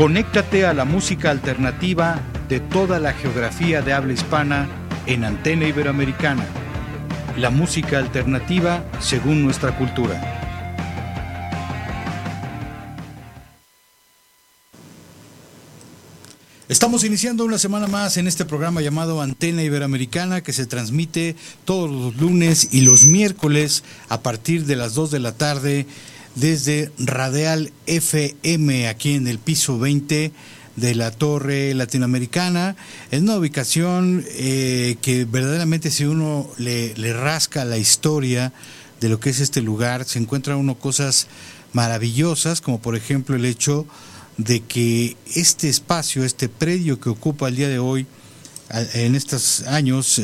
Conéctate a la música alternativa de toda la geografía de habla hispana en Antena Iberoamericana. La música alternativa según nuestra cultura. Estamos iniciando una semana más en este programa llamado Antena Iberoamericana que se transmite todos los lunes y los miércoles a partir de las 2 de la tarde desde Radial FM aquí en el piso 20 de la Torre Latinoamericana. Es una ubicación eh, que verdaderamente si uno le, rasca la historia de lo que es este lugar, se encuentra uno cosas maravillosas, como por ejemplo el hecho de que este espacio, este predio que ocupa el día de hoy, en estos años,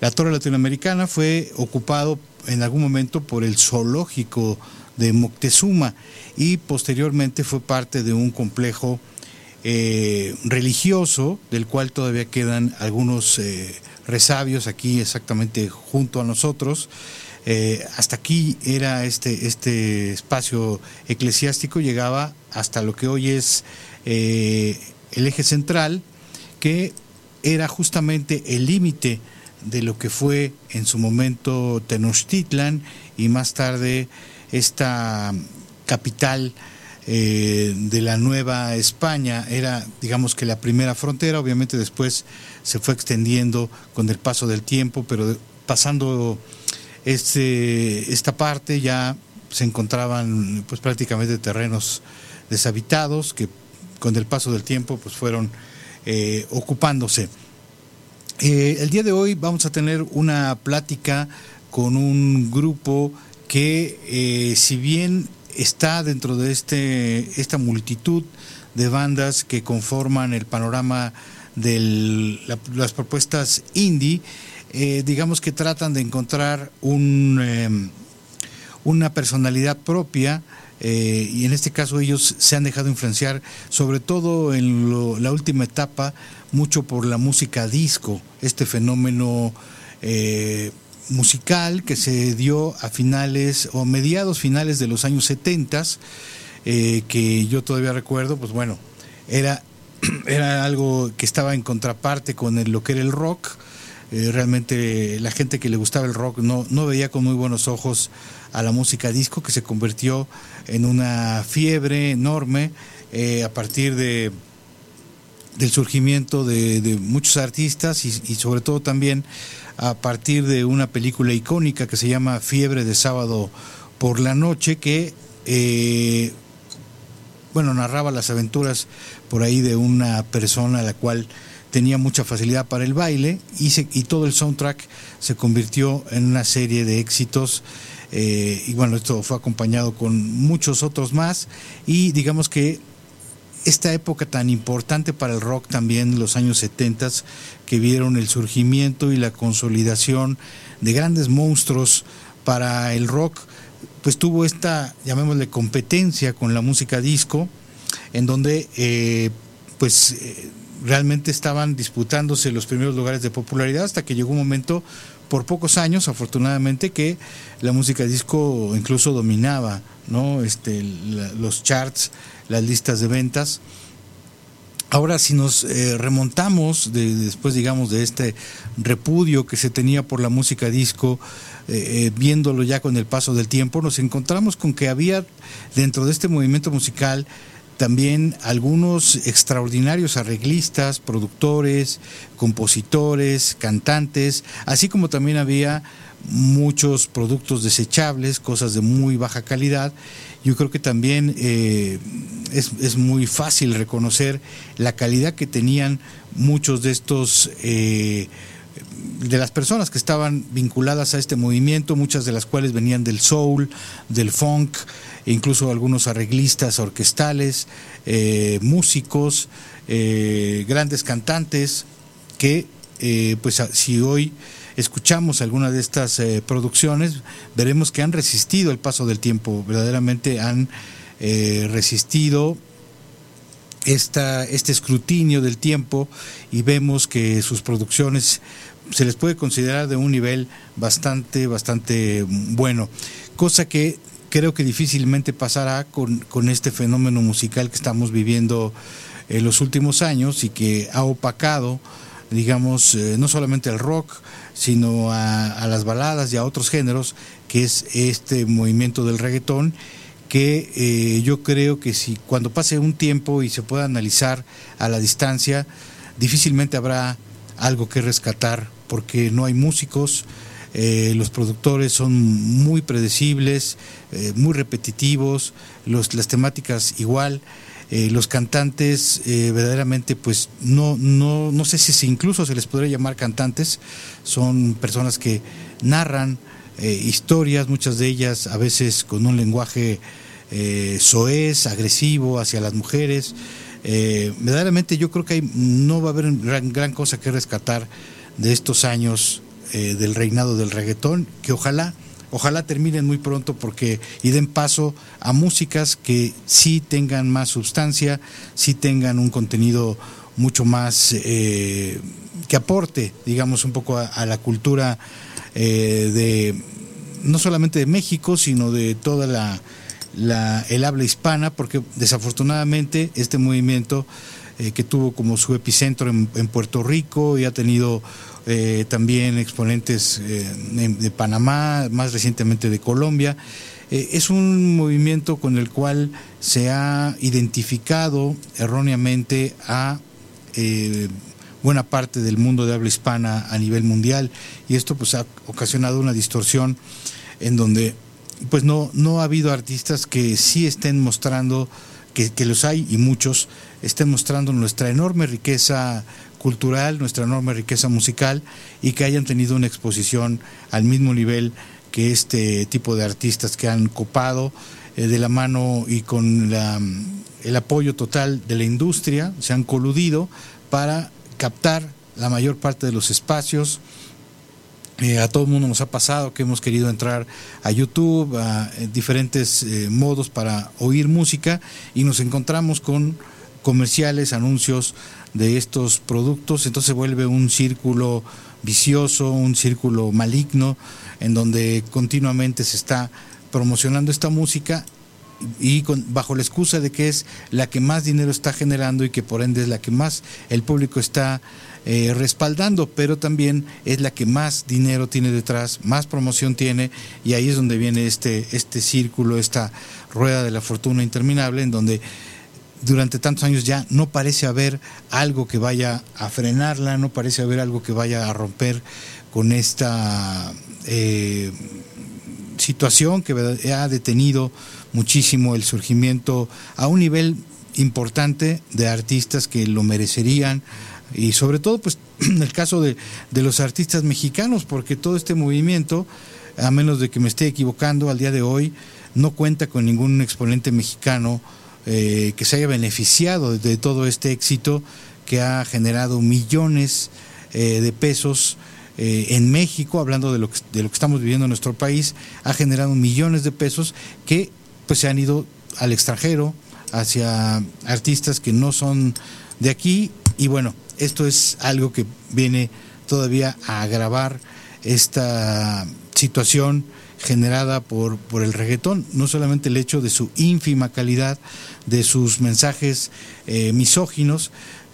la Torre Latinoamericana fue ocupado en algún momento por el zoológico de Moctezuma y posteriormente fue parte de un complejo eh, religioso del cual todavía quedan algunos eh, resabios aquí exactamente junto a nosotros. Eh, hasta aquí era este, este espacio eclesiástico, llegaba hasta lo que hoy es el eje central, que era justamente el límite de lo que fue en su momento Tenochtitlan y más tarde esta capital eh, de la Nueva España era, digamos que la primera frontera, obviamente después se fue extendiendo con el paso del tiempo, pero pasando este, esta parte ya se encontraban pues prácticamente terrenos deshabitados que con el paso del tiempo pues fueron eh, ocupándose. Eh, el día de hoy vamos a tener una plática con un grupo que eh, si bien está dentro de este, esta multitud de bandas que conforman el panorama de las propuestas indie, eh, digamos que tratan de encontrar un, em, una personalidad propia, eh, y en este caso ellos se han dejado influenciar, sobre todo en la última etapa, mucho por la música disco, este fenómeno musical que se dio a finales o mediados finales de los años 70, eh, que yo todavía recuerdo, pues bueno, era, era algo que estaba en contraparte con lo que era el rock. Eh, realmente la gente que le gustaba el rock no, no veía con muy buenos ojos a la música disco, que se convirtió en una fiebre enorme eh, a partir de del surgimiento de, muchos artistas y, y, sobre todo también a partir de una película icónica que se llama Fiebre de sábado por la noche, que eh, bueno, narraba las aventuras por ahí de una persona a la cual tenía mucha facilidad para el baile y, y todo el soundtrack se convirtió en una serie de éxitos. Eh, y bueno, esto fue acompañado con muchos otros más y digamos que esta época tan importante para el rock también, los años 70, que vieron el surgimiento y la consolidación de grandes monstruos para el rock, pues tuvo esta, llamémosle, competencia con la música disco, en donde eh, pues eh, realmente estaban disputándose los primeros lugares de popularidad hasta que llegó un momento por pocos años, afortunadamente, que la música disco incluso dominaba ¿no? este, los charts las listas de ventas. Ahora, si nos eh, remontamos de, después, digamos, de este repudio que se tenía por la música disco, eh, eh, viéndolo ya con el paso del tiempo, nos encontramos con que había dentro de este movimiento musical también algunos extraordinarios arreglistas, productores, compositores, cantantes, así como también había muchos productos desechables, cosas de muy baja calidad. Yo creo que también eh, es, muy fácil reconocer la calidad que tenían muchos de estos, eh, de las personas que estaban vinculadas a este movimiento, muchas de las cuales venían del soul, del funk, e incluso algunos arreglistas orquestales, eh, músicos, grandes cantantes, que pues si hoy escuchamos alguna de estas producciones, veremos que han resistido el paso del tiempo, verdaderamente han resistido esta, este escrutinio del tiempo y vemos que sus producciones se les puede considerar de un nivel bastante, bastante bueno, cosa que creo que difícilmente pasará con, con este fenómeno musical que estamos viviendo en los últimos años y que ha opacado, digamos, eh, no solamente el rock, sino a, a, las baladas y a otros géneros, que es este movimiento del reggaetón que eh, yo creo que si cuando pase un tiempo y se pueda analizar a la distancia, difícilmente habrá algo que rescatar porque no hay músicos, eh, los productores son muy predecibles, eh, muy repetitivos, los, las temáticas igual. Los cantantes verdaderamente pues no, no, no sé si incluso se les podría llamar cantantes, son personas que narran eh, historias, muchas de ellas a veces con un lenguaje eh, soez, agresivo hacia las mujeres. Eh, verdaderamente yo creo que hay, no va a haber gran, gran cosa que rescatar de estos años eh, del reinado del reggaetón, que ojalá, ojalá terminen muy pronto porque y den paso a músicas que sí tengan más sustancia, sí tengan un contenido mucho más que aporte, digamos, un poco a la cultura eh, de no solamente de México, sino de toda la, el habla hispana, porque desafortunadamente este movimiento eh, que tuvo como su epicentro en, Puerto Rico y ha tenido eh, también exponentes de, Panamá, más recientemente de Colombia, es un movimiento con el cual se ha identificado erróneamente a buena parte del mundo de habla hispana a nivel mundial y esto pues ha ocasionado una distorsión en donde pues no, no ha habido artistas que sí estén mostrando, que, que los hay y muchos, estén mostrando nuestra enorme riqueza cultural, nuestra enorme riqueza musical y que hayan tenido una exposición al mismo nivel que este tipo de artistas que han copado eh, de la mano y con la, el apoyo total de la industria, se han coludido para captar la mayor parte de los espacios. Eh, a todo el mundo nos ha pasado que hemos querido entrar a YouTube, a eh, diferentes modos para oír música y nos encontramos con comerciales, anuncios de estos productos, entonces vuelve un círculo vicioso, un círculo maligno, en donde continuamente se está promocionando esta música y con, bajo la excusa de que es la que más dinero está generando y que por ende es la que más el público está eh, respaldando, pero también es la que más dinero tiene detrás, más promoción tiene y ahí es donde viene este, este círculo, esta rueda de la fortuna interminable en donde durante tantos años ya no parece haber algo que vaya a frenarla, no parece haber algo que vaya a romper con esta eh, situación que ha detenido muchísimo el surgimiento a un nivel importante de artistas que lo merecerían y sobre todo pues en el caso de, los artistas mexicanos porque todo este movimiento a menos de que me esté equivocando al día de hoy no cuenta con ningún exponente mexicano eh, que se haya beneficiado de todo este éxito que ha generado millones eh, de pesos eh, en México, hablando de lo, que, de lo que estamos viviendo en nuestro país, ha generado millones de pesos que pues se han ido al extranjero, hacia artistas que no son de aquí. Y bueno, esto es algo que viene todavía a agravar esta situación generada por, por el reggaetón, no solamente el hecho de su ínfima calidad, de sus mensajes eh, misóginos,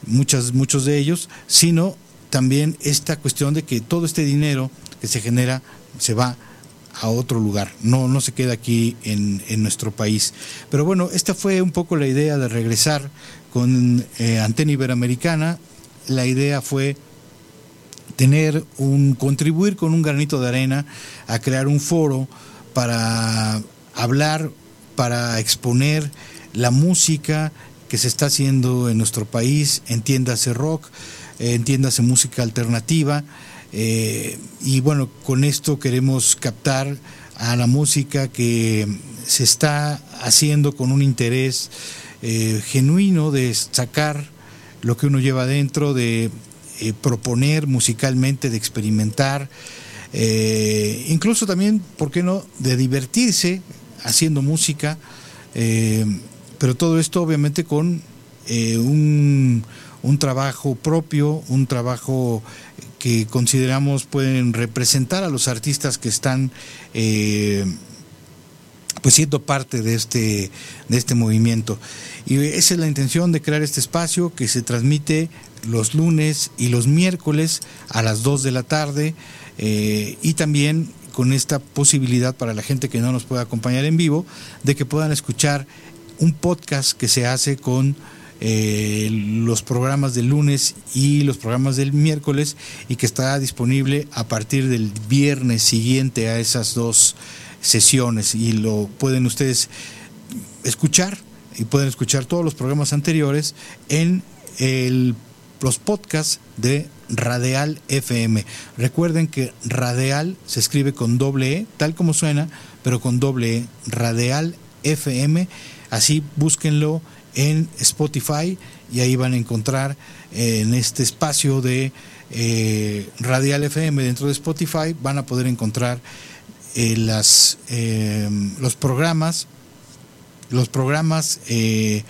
muchas, muchos de ellos, sino también esta cuestión de que todo este dinero que se genera se va a otro lugar, no, no se queda aquí en, en, nuestro país. Pero bueno, esta fue un poco la idea de regresar con eh, Antena Iberoamericana. La idea fue tener un, contribuir con un granito de arena a crear un foro para hablar, para exponer la música que se está haciendo en nuestro país, entiéndase rock, entiéndase música alternativa, Eh, y bueno, con esto queremos captar a la música que se está haciendo con un interés eh, genuino de sacar lo que uno lleva adentro, de proponer musicalmente, de experimentar, incluso también, ¿por qué no?, de divertirse haciendo música, pero todo esto obviamente con un, trabajo propio, un trabajo que consideramos pueden representar a los artistas que están eh, pues siendo parte de este, de este movimiento. Y esa es la intención de crear este espacio que se transmite los lunes y los miércoles a las 2 de la tarde eh, y también con esta posibilidad para la gente que no nos puede acompañar en vivo de que puedan escuchar un podcast que se hace con eh, los programas del lunes y los programas del miércoles y que estará disponible a partir del viernes siguiente a esas dos sesiones. Y lo pueden ustedes escuchar y pueden escuchar todos los programas anteriores en el, los podcasts de Radial FM. Recuerden que Radial se escribe con doble E, tal como suena, pero con doble E, Radial FM. Así búsquenlo en Spotify y ahí van a encontrar eh, en este espacio de eh, Radial FM dentro de Spotify van a poder encontrar eh, las, los programas los programas que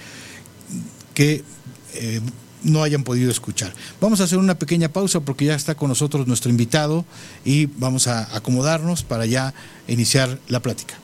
no hayan podido escuchar. Vamos a hacer una pequeña pausa porque ya está con nosotros nuestro invitado y vamos a acomodarnos para ya iniciar la plática.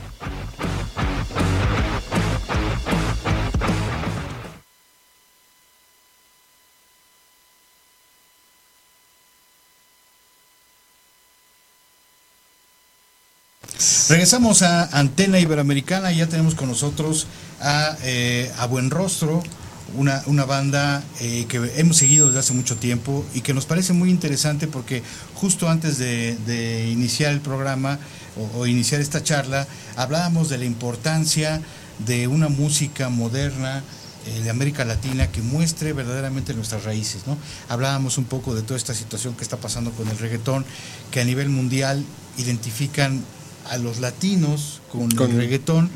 Regresamos a Antena Iberoamericana y ya tenemos con nosotros a, eh, a Buen Rostro, una, una banda eh, que hemos seguido desde hace mucho tiempo y que nos parece muy interesante porque justo antes de, iniciar el programa o, iniciar esta charla, hablábamos de la importancia de una música moderna eh, de América Latina que muestre verdaderamente nuestras raíces. ¿no? Hablábamos un poco de toda esta situación que está pasando con el reggaetón, que a nivel mundial identifican a los latinos con, el reggaetón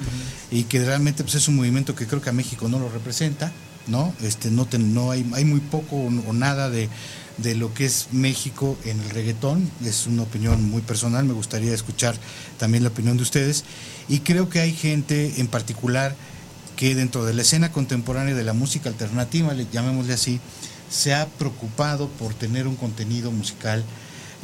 y que realmente pues, es un movimiento que creo que a México no lo representa, ¿no? Este, no, no hay, hay muy poco o nada de, de lo que es México en el reggaetón. Es una opinión muy personal, me gustaría escuchar también la opinión de ustedes. Y creo que hay gente en particular que dentro de la escena contemporánea de la música alternativa, llamémosle así, se ha preocupado por tener un contenido musical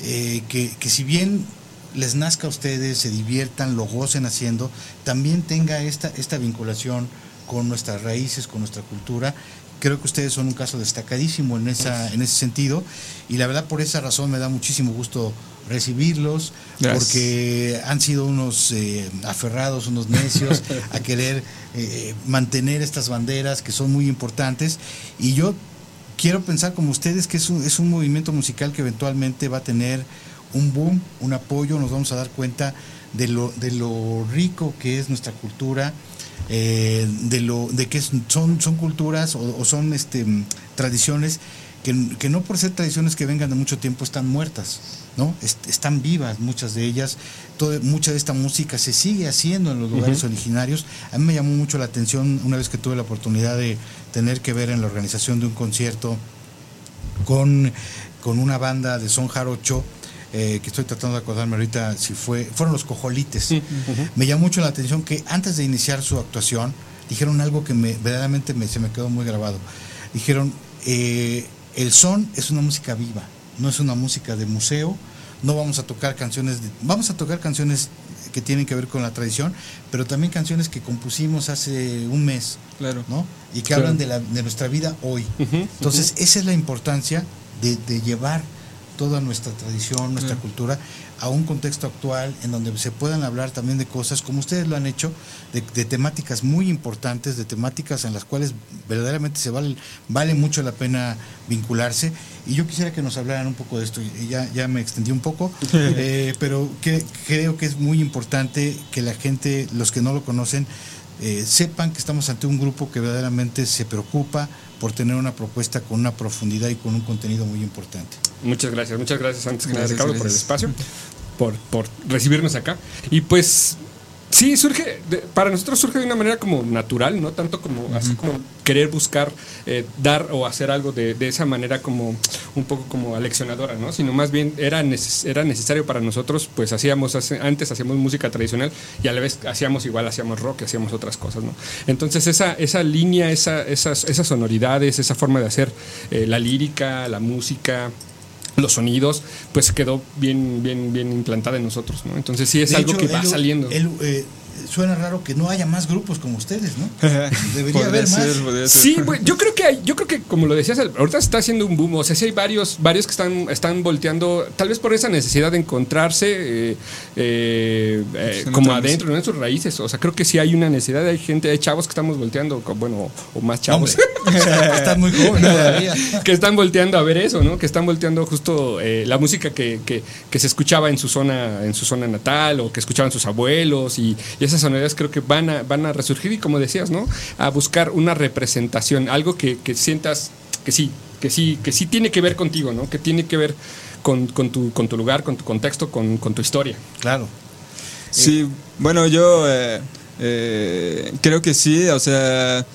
eh, que, que si bien les nazca a ustedes, se diviertan, lo gocen haciendo, también tenga esta, esta vinculación con nuestras raíces, con nuestra cultura. Creo que ustedes son un caso destacadísimo en, esa, en ese sentido y la verdad por esa razón me da muchísimo gusto recibirlos porque han sido unos eh, aferrados, unos necios a querer eh, mantener estas banderas que son muy importantes y yo quiero pensar como ustedes que es un, es un movimiento musical que eventualmente va a tener un boom, un apoyo, nos vamos a dar cuenta de lo, de lo rico que es nuestra cultura, eh, de lo de que son, son culturas o, son este, tradiciones que, no por ser tradiciones que vengan de mucho tiempo están muertas, ¿no? están vivas muchas de ellas, mucha de esta música se sigue haciendo en los lugares originarios. A mí me llamó mucho la atención una vez que tuve la oportunidad de tener que ver en la organización de un concierto con, con una banda de son jarocho eh, que estoy tratando de acordarme ahorita si fue, fueron los cojolites. Me llamó mucho la atención que antes de iniciar su actuación dijeron algo que me, verdaderamente me, se me quedó muy grabado. Dijeron, eh, el son es una música viva, no es una música de museo, no vamos a tocar canciones, vamos a tocar canciones que tienen que ver con la tradición, pero también canciones que compusimos hace un mes, claro. ¿no? Y que hablan de, la, de, nuestra vida hoy. Entonces, esa es la importancia de, de llevar toda nuestra tradición, nuestra cultura, a un contexto actual en donde se puedan hablar también de cosas, como ustedes lo han hecho, de, temáticas muy importantes, de temáticas en las cuales verdaderamente se vale, vale mucho la pena vincularse. Y yo quisiera que nos hablaran un poco de esto, ya, ya me extendí un poco, eh, pero que, creo que es muy importante que la gente, los que no lo conocen, eh, sepan que estamos ante un grupo que verdaderamente se preocupa por tener una propuesta con una profundidad y con un contenido muy importante. Muchas gracias, muchas gracias antes que nada Ricardo por el espacio, por, por recibirnos acá. Y pues Sí, surge, para nosotros surge de una manera como natural, no tanto como así como querer buscar eh, dar o hacer algo de, esa manera como un poco como aleccionadora, ¿no? Sino más bien era, era necesario para nosotros, pues hacíamos, antes hacíamos música tradicional y a la vez hacíamos igual, hacíamos rock, hacíamos otras cosas, ¿no? Entonces esa, esa línea, esa, esas, esas sonoridades, esa forma de hacer eh, la lírica, la música, los sonidos, pues quedó bien, bien, bien implantada en nosotros, ¿no? Entonces sí es algo que va saliendo. Eh, suena raro que no haya más grupos como ustedes, ¿no? Debería haber más. Sí, yo creo que hay, yo creo que como lo decías, ahorita se está haciendo un boom, o sea, sí hay varios, varios que están, están volteando, tal vez por esa necesidad de encontrarse eh, eh, eh como adentro, en sus raíces, o sea, creo que sí hay una necesidad, hay gente, hay chavos que estamos volteando, bueno, o más chavos. están muy jóvenes todavía. que están volteando a ver eso, ¿no? Que están volteando justo eh, la música que, que, que, se escuchaba en su zona, en su zona natal, o que escuchaban sus abuelos, y, y esas sonoridades creo que van a, van a resurgir y como decías, ¿no? A buscar una representación, algo que, sientas que sí, que sí, que sí tiene que ver contigo, ¿no? Que tiene que ver con, tu, con tu lugar, con tu contexto, con, tu historia. Claro. Sí, bueno, yo eh, eh, creo que sí, o sea,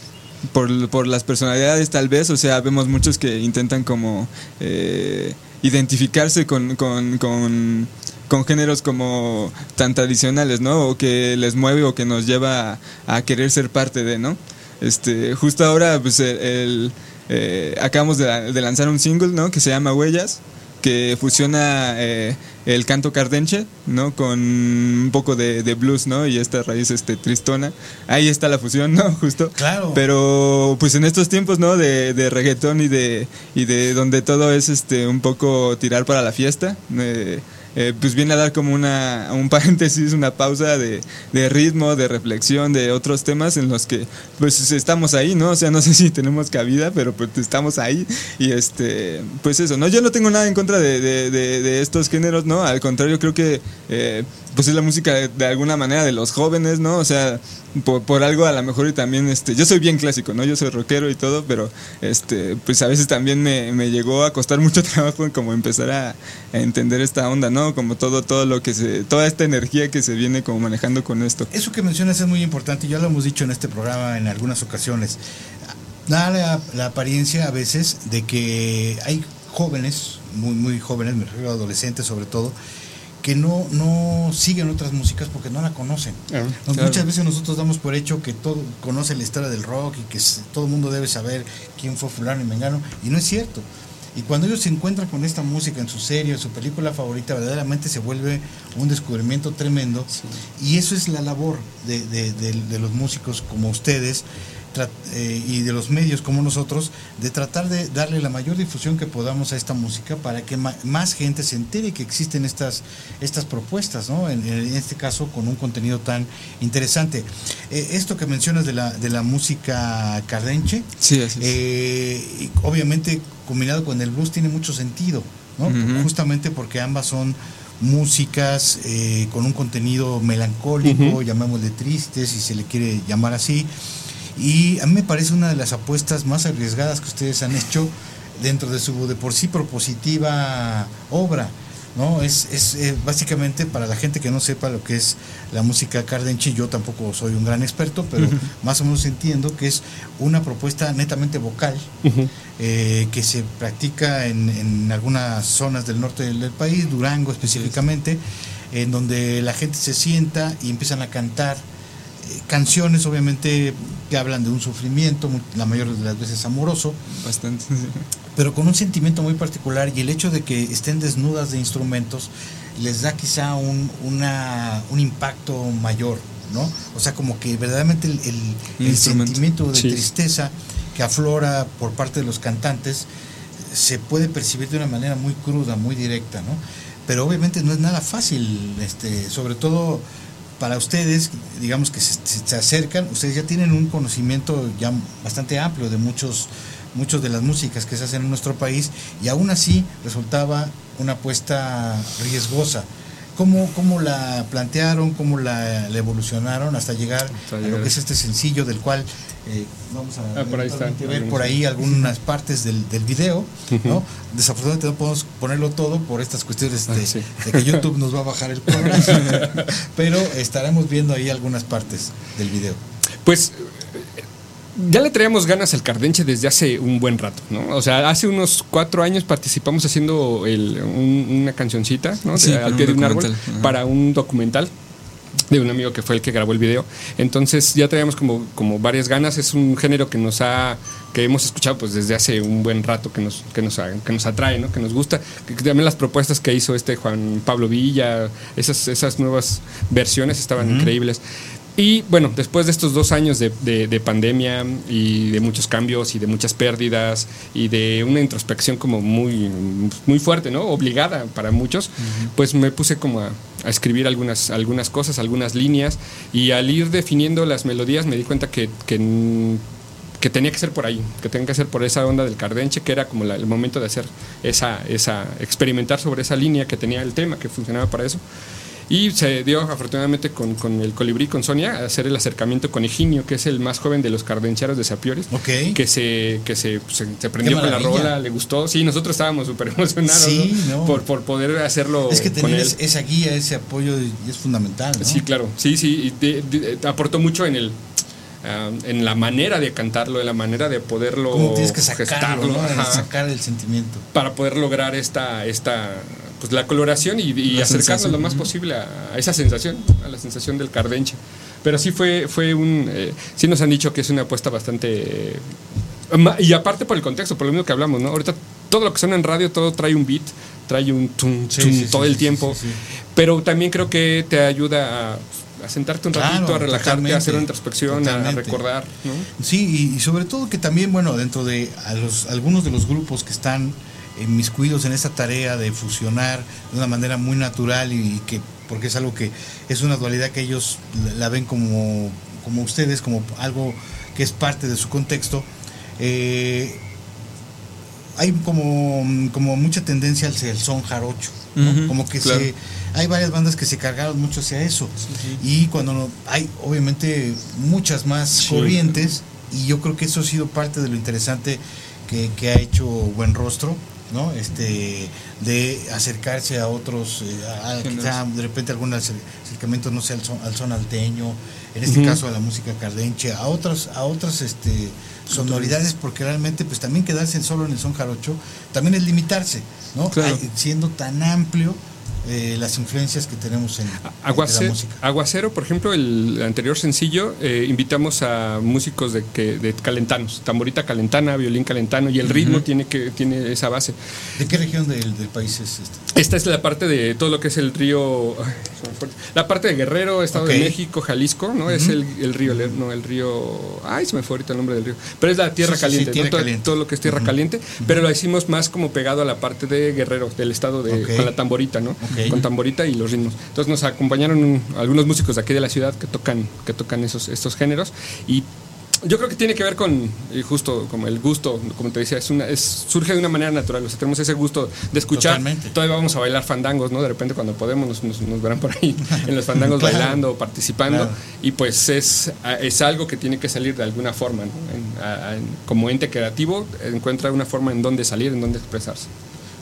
por, por, las personalidades tal vez, o sea, vemos muchos que intentan como eh, identificarse con, con, con con géneros como tan tradicionales, ¿no? O que les mueve o que nos lleva a, querer ser parte de, ¿no? Este, justo ahora, pues, el, eh, acabamos de, lanzar un single, ¿no? Que se llama Huellas, que fusiona eh, el canto cardenche, ¿no? Con un poco de, blues, ¿no? Y esta raíz este, tristona. Ahí está la fusión, ¿no? Justo. Claro. Pero, pues, en estos tiempos, ¿no? De, de reggaetón y de, y de donde todo es este, un poco tirar para la fiesta. Eh, eh, pues viene a dar como una, un paréntesis, una pausa de, de, ritmo, de reflexión, de otros temas en los que pues estamos ahí, ¿no? O sea, no sé si tenemos cabida, pero pues estamos ahí y este, pues eso, ¿no? Yo no tengo nada en contra de, de, de estos géneros, ¿no? Al contrario, creo que... Eh, pues es la música de, alguna manera de los jóvenes, ¿no? O sea, por, algo a lo mejor y también, este, yo soy bien clásico, ¿no? Yo soy rockero y todo, pero este, pues a veces también me, me llegó a costar mucho trabajo en como empezar a, entender esta onda, ¿no? Como todo, todo lo que se, toda esta energía que se viene como manejando con esto. Eso que mencionas es muy importante, ya lo hemos dicho en este programa en algunas ocasiones. Da la, la apariencia a veces de que hay jóvenes, muy, muy jóvenes, me refiero a adolescentes sobre todo, que no, no siguen otras músicas porque no la conocen. Muchas veces nosotros damos por hecho que todo conoce la historia del rock y que todo el mundo debe saber quién fue fulano y mengano, y no es cierto. Y cuando ellos se encuentran con esta música en su serie, en su película favorita, verdaderamente se vuelve un descubrimiento tremendo. Y eso es la labor de, de los músicos como ustedes, eh, y de los medios como nosotros de tratar de darle la mayor difusión que podamos a esta música para que más gente se entere que existen estas, estas propuestas, ¿no? En, este caso con un contenido tan interesante. Eh, esto que mencionas de la, de la música cardenche, sí, eh, obviamente combinado con el blues tiene mucho sentido, ¿no? Justamente porque ambas son músicas con un contenido melancólico, llamémosle triste, si se le quiere llamar así, y a mí me parece una de las apuestas más arriesgadas que ustedes han hecho dentro de su de por sí propositiva obra. ¿no? Es, es eh, básicamente para la gente que no sepa lo que es la música cardenche, yo tampoco soy un gran experto, pero más o menos entiendo que es una propuesta netamente vocal eh, que se practica en, en, algunas zonas del norte del, país, Durango específicamente, en donde la gente se sienta y empiezan a cantar canciones obviamente que hablan de un sufrimiento, la mayor de las veces amoroso. Bastante. Pero con un sentimiento muy particular y el hecho de que estén desnudas de instrumentos les da quizá un, una, un impacto mayor, ¿no? O sea, como que verdaderamente el, sentimiento de tristeza que aflora por parte de los cantantes se puede percibir de una manera muy cruda, muy directa, ¿no? Pero obviamente no es nada fácil, este, sobre todo para ustedes, digamos que se, acercan, ustedes ya tienen un conocimiento ya bastante amplio de muchos, muchos de las músicas que se hacen en nuestro país y aún así resultaba una apuesta riesgosa. ¿Cómo, cómo la plantearon, cómo la, evolucionaron hasta llegar a lo que es este sencillo del cual eh, vamos a ah, ver por ahí algunas partes del, del video, ¿no? Desafortunadamente no podemos ponerlo todo por estas cuestiones de, ah, que YouTube nos va a bajar el programa, pero estaremos viendo ahí algunas partes del video. Pues ya le traíamos ganas al Cardenche desde hace un buen rato, ¿no? O sea, hace unos cuatro años participamos haciendo una cancioncita, ¿no? al pie de un árbol para un documental de un amigo que fue el que grabó el video. Entonces ya traíamos como, como varias ganas. Es un género que nos ha que hemos escuchado pues desde hace un buen rato que nos que nos, que nos atrae, ¿no? que nos gusta. Que también las propuestas que hizo este Juan Pablo Villa, esas, esas nuevas versiones estaban increíbles. Y bueno, después de estos dos años de, de, pandemia y de muchos cambios y de muchas pérdidas y de una introspección como muy, muy fuerte, ¿no? Obligada para muchos, pues me puse como a, a, escribir algunas, algunas cosas, algunas líneas y al ir definiendo las melodías me di cuenta que, que, que tenía que ser por ahí, que tenía que ser por esa onda del cardenche, que era como el momento de hacer esa, esa, experimentar sobre esa línea que tenía el tema, que funcionaba para eso. Y se dio afortunadamente con, con, el colibrí, con Sonia, a hacer el acercamiento con Higinio, que es el más joven de los cardencheros de Sapiores. Que se, que se, se, prendió con la rola, le gustó. Sí, nosotros estábamos súper emocionados por, por poder hacerlo. Es que tener esa guía, ese apoyo es fundamental. Sí, claro. Sí, sí. Y aportó mucho en el ah, en la manera de cantarlo, en la manera de poderlo ¿Cómo tienes que sacarlo, sacar el sentimiento para poder lograr esta esta pues la coloración y, acercarnos lo más posible a, esa sensación, a la sensación del cardenche. Pero sí fue, fue un, eh, sí nos han dicho que es una apuesta bastante... Eh, y aparte por el contexto, por lo mismo que hablamos, ¿no? Ahorita todo lo que suena en radio, todo trae un beat, trae un tum, tum, todo el tiempo. Pero también creo que te ayuda a a sentarte un ratito, a relajarte, a hacer una introspección, a, recordar. ¿no? Sí, y, sobre todo que también, bueno, dentro de los, algunos de los grupos que están mis cuidos en esta tarea de fusionar de una manera muy natural y, que porque es algo que es una dualidad que ellos la ven como, como ustedes, como algo que es parte de su contexto. Eh, hay como, como mucha tendencia al son jarocho. como que se hay varias bandas que se cargaron mucho hacia eso. Y cuando no, hay obviamente muchas más corrientes, y yo creo que eso ha sido parte de lo interesante que, que ha hecho Buen Rostro. ¿No? Este, de acercarse a otros, eh, quizá de repente algún acercamiento, no sé, al son, al son alteño, en este caso a la música cardenche, a otras, a otras este, sonoridades, porque realmente pues también quedarse solo en el son jarocho también es limitarse, ¿no? siendo tan amplio eh, las influencias que tenemos en, Aguacero, la música. Aguacero, por ejemplo, el anterior sencillo, eh, invitamos a músicos de, que, de calentanos, tamborita calentana, violín calentano, y el ritmo tiene, que, tiene esa base. ¿De qué región del, país es este? Esta es la parte de todo lo que es el río, la parte de Guerrero, Estado de México, Jalisco, ¿no? Es el, río, no, el río, ay, se me fue ahorita el nombre del río, pero es la tierra caliente, todo, lo que es tierra caliente, pero lo hicimos más como pegado a la parte de Guerrero, del estado de, con la tamborita, ¿no? Con tamborita y los ritmos. Entonces nos acompañaron algunos músicos de aquí de la ciudad que tocan, que tocan esos, estos géneros y yo creo que tiene que ver con justo como el gusto, como te decía, es una, es, surge de una manera natural. O sea, tenemos ese gusto de escuchar. Todavía vamos a bailar fandangos, ¿no? De repente cuando podemos nos, verán por ahí en los fandangos bailando o participando. Y pues es, es algo que tiene que salir de alguna forma, como ente creativo, encuentra una forma en donde salir, en donde expresarse.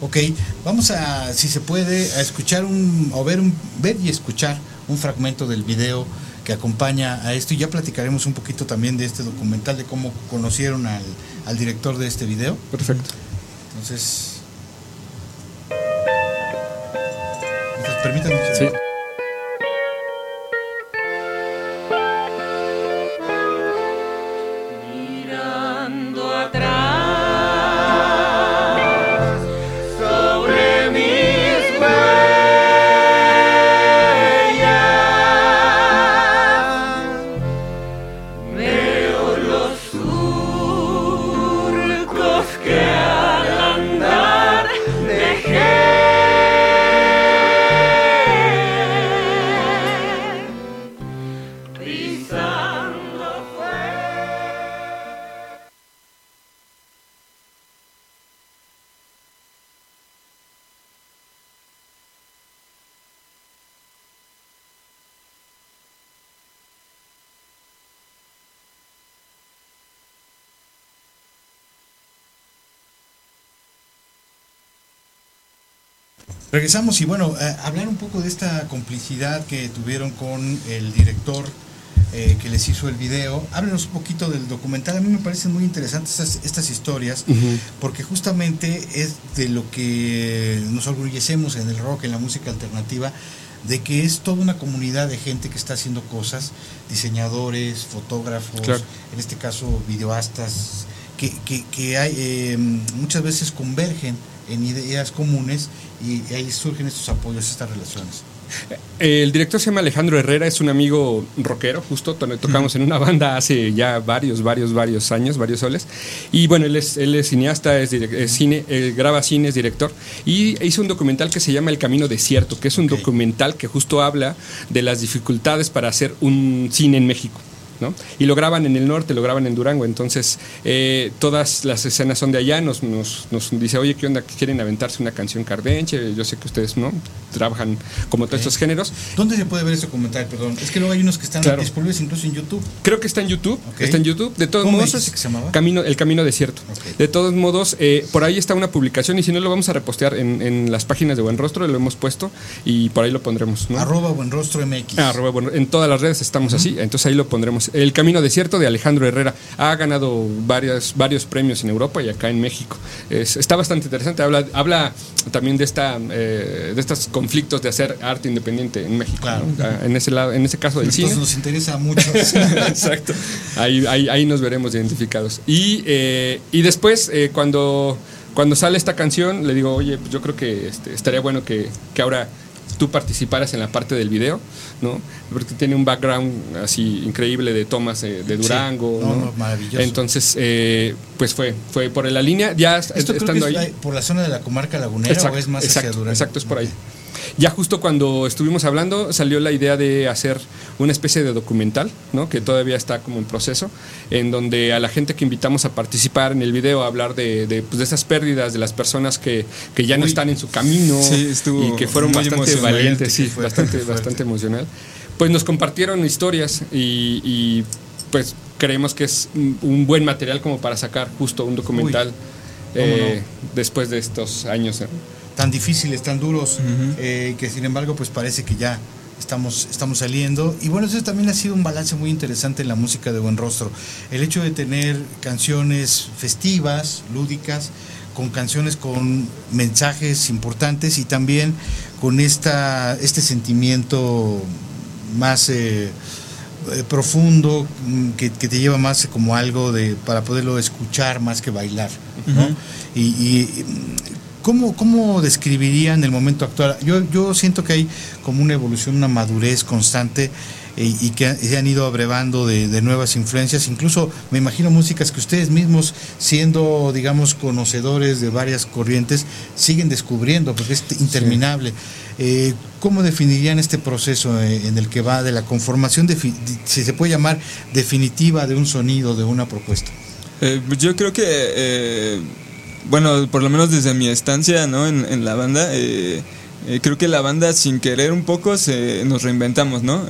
Ok, vamos a, si se puede, a escuchar un, o ver, un, ver y escuchar un fragmento del video que acompaña a esto y ya platicaremos un poquito también de este documental, de cómo conocieron al, al director de este video. Perfecto. Entonces, permítanme. Sí. Regresamos y bueno, eh, hablar un poco de esta complicidad que tuvieron con el director eh, que les hizo el video. Háblenos un poquito del documental. A mí me parecen muy interesantes estas, historias porque justamente es de lo que nos orgullecemos en el rock, en la música alternativa, de que es toda una comunidad de gente que está haciendo cosas, diseñadores, fotógrafos, en este caso videoastas, que, que, hay, eh, muchas veces convergen en ideas comunes y ahí surgen estos apoyos, estas relaciones. El director se llama Alejandro Herrera, es un amigo rockero, justo tocamos en una banda hace ya varios, varios, varios años, varios soles. Y bueno, él es, él es cineasta, es, cine, graba cine, es director. Y hizo un documental que se llama El Camino Desierto, que es un documental que justo habla de las dificultades para hacer un cine en México. Y lo graban en el norte, lo graban en Durango, entonces eh, todas las escenas son de allá, nos, nos, dice, oye, ¿qué onda? ¿Quieren aventarse una canción cardenche? Yo sé que ustedes no trabajan como todos estos géneros. ¿Dónde se puede ver ese comentario? Perdón, es que luego hay unos que están disponibles incluso en YouTube. Creo que está en YouTube, está en YouTube. De todos modos, Camino, El Camino Desierto. De todos modos, eh, por ahí está una publicación y si no lo vamos a repostear en, las páginas de Buen Rostro, lo hemos puesto y por ahí lo pondremos. Arroba Buen Rostro MX. en todas las redes estamos así, entonces ahí lo pondremos. El Camino Desierto de Alejandro Herrera. Ha ganado varias, varios premios en Europa y acá en México. está bastante interesante. Habla, habla también de, esta, eh, de estos conflictos de hacer arte independiente en México. Ah, en, ese lado, en ese caso del Entonces cine. nos interesa mucho. Exacto. Ahí, ahí, nos veremos identificados. Y, eh, y después, eh, cuando, cuando sale esta canción, le digo, oye, pues yo creo que este, estaría bueno que, que ahora tú participaras en la parte del video, ¿no? Porque tiene un background así increíble de tomas de, Durango, no, Maravilloso. Entonces, eh, pues fue, fue por la línea, ya ¿Esto estando ahí. ¿Por la zona de la comarca lagunera o es más exacto, hacia Durango? Exacto, es por ahí. Ya justo cuando estuvimos hablando salió la idea de hacer una especie de documental, ¿no? que todavía está como en proceso, en donde a la gente que invitamos a participar en el video a hablar de, de, pues, de esas pérdidas, de las personas que, que ya no están en su camino y que fueron bastante valientes, sí, bastante, bastante emocional, pues nos compartieron historias y, y pues creemos que es un buen material como para sacar justo un documental eh, después de estos años. Tan difíciles, tan duros, eh, que sin embargo pues parece que ya estamos, estamos saliendo. Y bueno, eso también ha sido un balance muy interesante en la música de Buen Rostro. El hecho de tener canciones festivas, lúdicas, con canciones con mensajes importantes y también con esta, este sentimiento más... Eh, eh, profundo mm, que, te lleva más como algo de para poderlo escuchar más que bailar y, ¿cómo, ¿cómo, describirían el momento actual? Yo, yo siento que hay como una evolución, una madurez constante eh, y que se han ido abrevando de, de, nuevas influencias. Incluso me imagino músicas que ustedes mismos, siendo, digamos, conocedores de varias corrientes, siguen descubriendo, porque es interminable. Eh, ¿Cómo definirían este proceso eh, en el que va de la conformación, de, si se puede llamar definitiva de un sonido, de una propuesta? Eh, yo creo que, bueno, por lo menos desde mi estancia ¿no? en, la banda, creo que la banda sin querer un poco se, nos reinventamos, ¿no?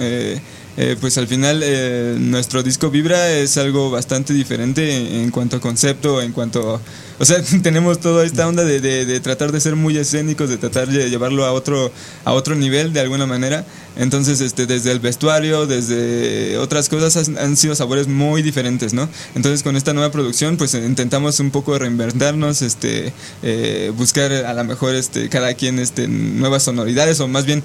Eh, pues al final eh, nuestro disco Vibra es algo bastante diferente en, cuanto a concepto, en cuanto... O sea, tenemos toda esta onda de, de, tratar de ser muy escénicos, de tratar de llevarlo a otro, a otro nivel de alguna manera. Entonces, este, desde el vestuario, desde otras cosas, han, sido sabores muy diferentes, ¿no? Entonces, con esta nueva producción, pues intentamos un poco reinventarnos, este, eh, buscar a lo mejor este, cada quien este, nuevas sonoridades, o más bien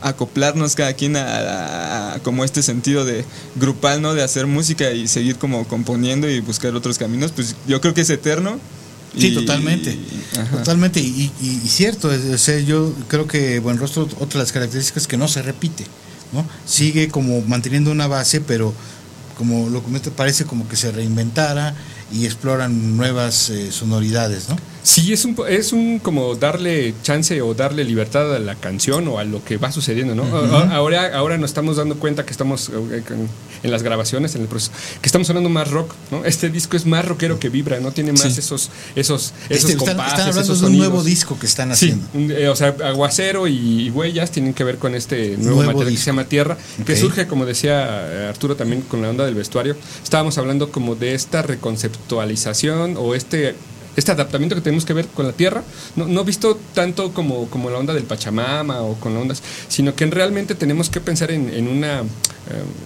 acoplarnos cada quien a, a como este sentido de grupal, ¿no? De hacer música y seguir como componiendo y buscar otros caminos, pues yo creo que es eterno. Sí, totalmente. totalmente. Y, cierto, o sea, yo creo que Buen Rostro, otra de las características es que no se repite, ¿no? Sigue como manteniendo una base, pero como lo comento, parece como que se reinventara y exploran nuevas eh, sonoridades, ¿no? Sí, es un, es un como darle chance o darle libertad a la canción o a lo que va sucediendo, ¿no? ahora, ahora nos estamos dando cuenta que estamos eh, en las grabaciones, en el proceso, que estamos sonando más rock, ¿no? Este disco es más rockero que vibra, ¿no? Tiene más esos, esos, esos este, compases, están, hablando de un nuevo disco que están haciendo. Sí, eh, o sea, Aguacero y, Huellas tienen que ver con este nuevo, material que se llama Tierra, que surge, como decía Arturo también con la onda del vestuario. Estábamos hablando como de esta reconceptualización o este este adaptamiento que tenemos que ver con la Tierra, no, no visto tanto como, como la onda del Pachamama o con la ondas, sino que realmente tenemos que pensar en, una, eh,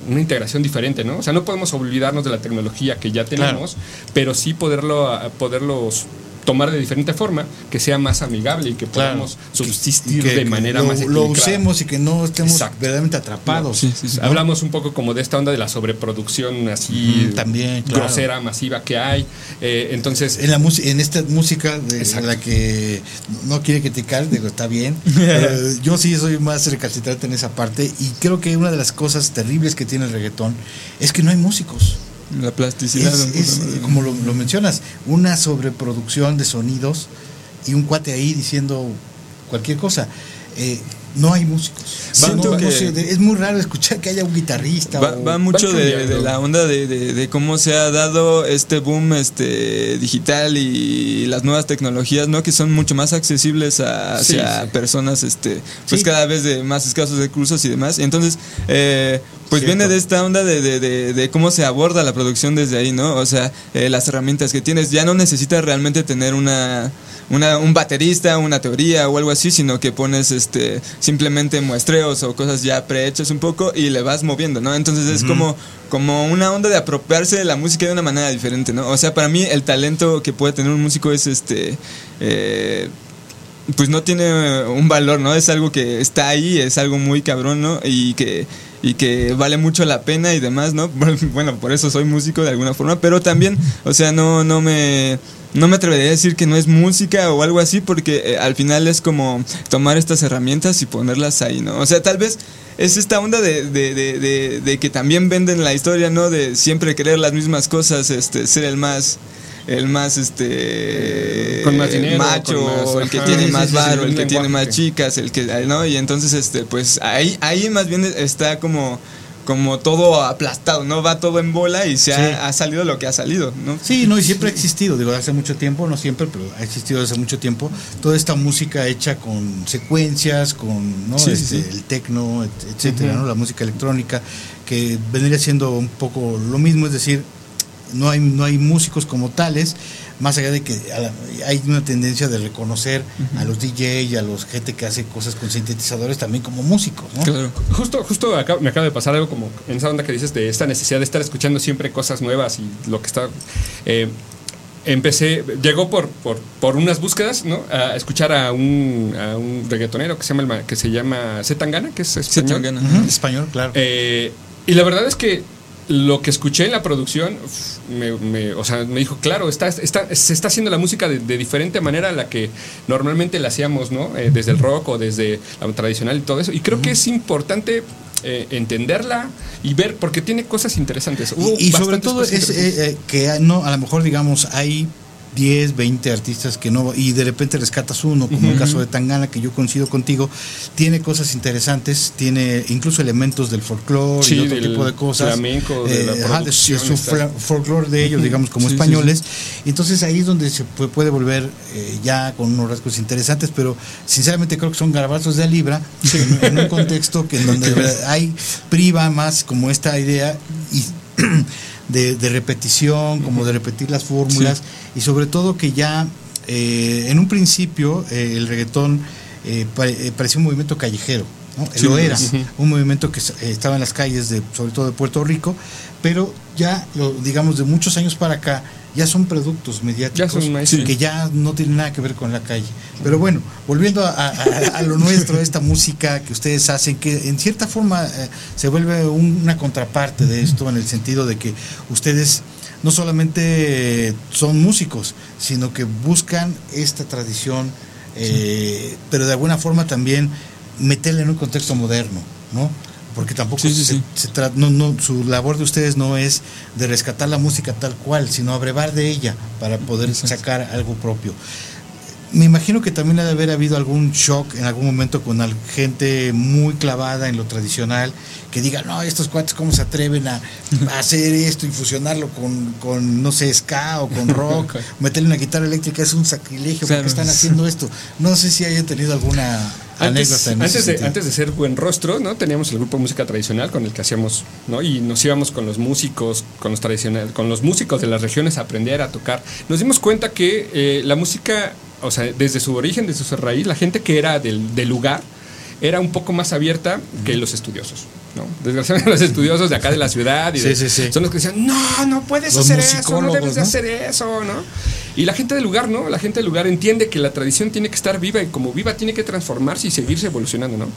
una integración diferente, ¿no? O sea, no podemos olvidarnos de la tecnología que ya tenemos, pero sí poderlo, poderlos tomar de diferente forma, que sea más amigable y que podamos subsistir de manera más equilibrada. Lo usemos y que no estemos verdaderamente atrapados. Hablamos un poco como de esta onda de la sobreproducción así también, grosera, masiva que hay. Eh, entonces... En, la en esta música de la que no quiere te digo, está bien. yo sí soy más recalcitrante en esa parte y creo que una de las cosas terribles que tiene el reggaetón es que no hay músicos. La plasticidad. Es, como lo, mencionas, una sobreproducción de sonidos y un cuate ahí diciendo cualquier cosa. Eh, no hay músicos. es muy raro escuchar que haya un guitarrista. Va, mucho de, la onda de, cómo se ha dado este boom este digital y las nuevas tecnologías, ¿no? Que son mucho más accesibles a, hacia personas, este, pues cada vez de más escasos recursos y demás. Entonces, eh, pues viene de esta onda de, cómo se aborda la producción desde ahí, ¿no? O sea, eh, las herramientas que tienes. Ya no necesitas realmente tener una, una, un baterista, una teoría o algo así, sino que pones este simplemente muestreos o cosas ya prehechas un poco y le vas moviendo, ¿no? Entonces es como, como una onda de apropiarse de la música de una manera diferente, ¿no? O sea, para mí el talento que puede tener un músico es este... Eh, pues no tiene un valor, ¿no? Es algo que está ahí, es algo muy cabrón, ¿no? Y que y que vale mucho la pena y demás, ¿no? Bueno, por eso soy músico de alguna forma, pero también, o sea, no, no me no me atrevería a decir que no es música o algo así, porque eh, al final es como tomar estas herramientas y ponerlas ahí, ¿no? O sea, tal vez es esta onda de, de, de, de, que también venden la historia, ¿no? De siempre querer las mismas cosas, este, ser el más el más este Con más dinero, macho, con más- el que ajá, tiene sí, más sí, sí, varo, un el que tiene más chicas, el que no, y entonces este pues ahí ahí más bien está como como todo aplastado, ¿no? Va todo en bola y se Sí. ha, ha salido lo que ha salido, ¿no? Sí, no, y siempre ha existido, digo, hace mucho tiempo, no siempre, pero ha existido hace mucho tiempo, toda esta música hecha con secuencias, con ¿no? Sí, Este, sí. el tecno, et- etcétera, ¿no? la música electrónica, que vendría siendo un poco lo mismo, es decir, no hay, no hay músicos como tales, más allá de que a la- hay una tendencia de reconocer a los DJ y a los gente que hace cosas con sintetizadores también como músicos, ¿no? Claro. Justo, justo acá- me acaba de pasar algo como en esa onda que dices de esta necesidad de estar escuchando siempre cosas nuevas y lo que está. eh, empecé, llegó por, por, por unas búsquedas, ¿no? A escuchar a un, a un reggaetonero que se llama, el ma- que se llama Zetangana, que es español. Zetangana. Ujú, Español, claro. Eh, y la verdad es que lo que escuché en la producción, me, me- o sea, me dijo, claro, está, está, se está haciendo la música de, de diferente manera a la que normalmente la hacíamos, ¿no? Eh, desde el rock o desde la tradicional y todo eso. Y creo que es importante eh, entenderla y ver, porque tiene cosas interesantes. Hubo Y, y sobre todo es eh, que no, a lo mejor digamos hay 10, 20 artistas que no, y de repente rescatas uno, como el caso de Tangana, que yo coincido contigo, tiene cosas interesantes, tiene incluso elementos del folclore Sí, y otro del tipo de cosas. Eh, flamenco, de la ajá, de, su folclore de ellos, digamos, como Sí, sí, españoles. Y Entonces ahí es donde se pu- puede volver eh, ya con unos rasgos interesantes, pero sinceramente creo que son garabazos de libra en, en un contexto que en donde hay priva más como esta idea y de, de repetición, como de repetir las fórmulas y sobre todo que ya eh, en un principio eh, el reggaetón eh, eh, parecía un movimiento callejero. ¿no? Sí, Lo era, un movimiento que eh, estaba en las calles, de, sobre todo de Puerto Rico, pero ya, lo, digamos, de muchos años para acá, ya son productos mediáticos Ya son mainstream. que ya no tienen nada que ver con la calle. Pero bueno, volviendo a, a- a- a lo nuestro, esta música que ustedes hacen, que en cierta forma eh, se vuelve un- una contraparte de esto, en el sentido de que ustedes no solamente son músicos, sino que buscan esta tradición, eh, pero de alguna forma también meterla en un contexto moderno, ¿no? Porque tampoco Sí, sí, se- sí. se tra- no, no, su labor de ustedes no es de rescatar la música tal cual, sino abrevar de ella para poder sacar algo propio. Me imagino que también ha de haber habido algún shock en algún momento con gente muy clavada en lo tradicional, que diga, no, estos cuates cómo se atreven a, a hacer esto y fusionarlo con, con, no sé, ska o con rock, meterle una guitarra eléctrica, es un sacrilegio, Claro. porque están haciendo esto? No sé si hayan tenido alguna Antes, anécdota en ese antes, de, antes de ser buen rostro, ¿no? Teníamos el grupo de música tradicional con el que hacíamos, ¿no? Y nos íbamos con los músicos, con los tradicionales, con los músicos de las regiones a aprender a tocar. Nos dimos cuenta que eh, la música, o sea, desde su origen, desde su raíz, la gente que era del, del lugar era un poco más abierta que los estudiosos. ¿No? Desgraciadamente los estudiosos de acá de la ciudad y Sí, de- sí, sí. son los que decían, no, no puedes Los hacer eso, no debes hacer eso, ¿no? Y la gente del lugar, ¿no? La gente del lugar entiende que la tradición tiene que estar viva y como viva tiene que transformarse y seguirse evolucionando, ¿no?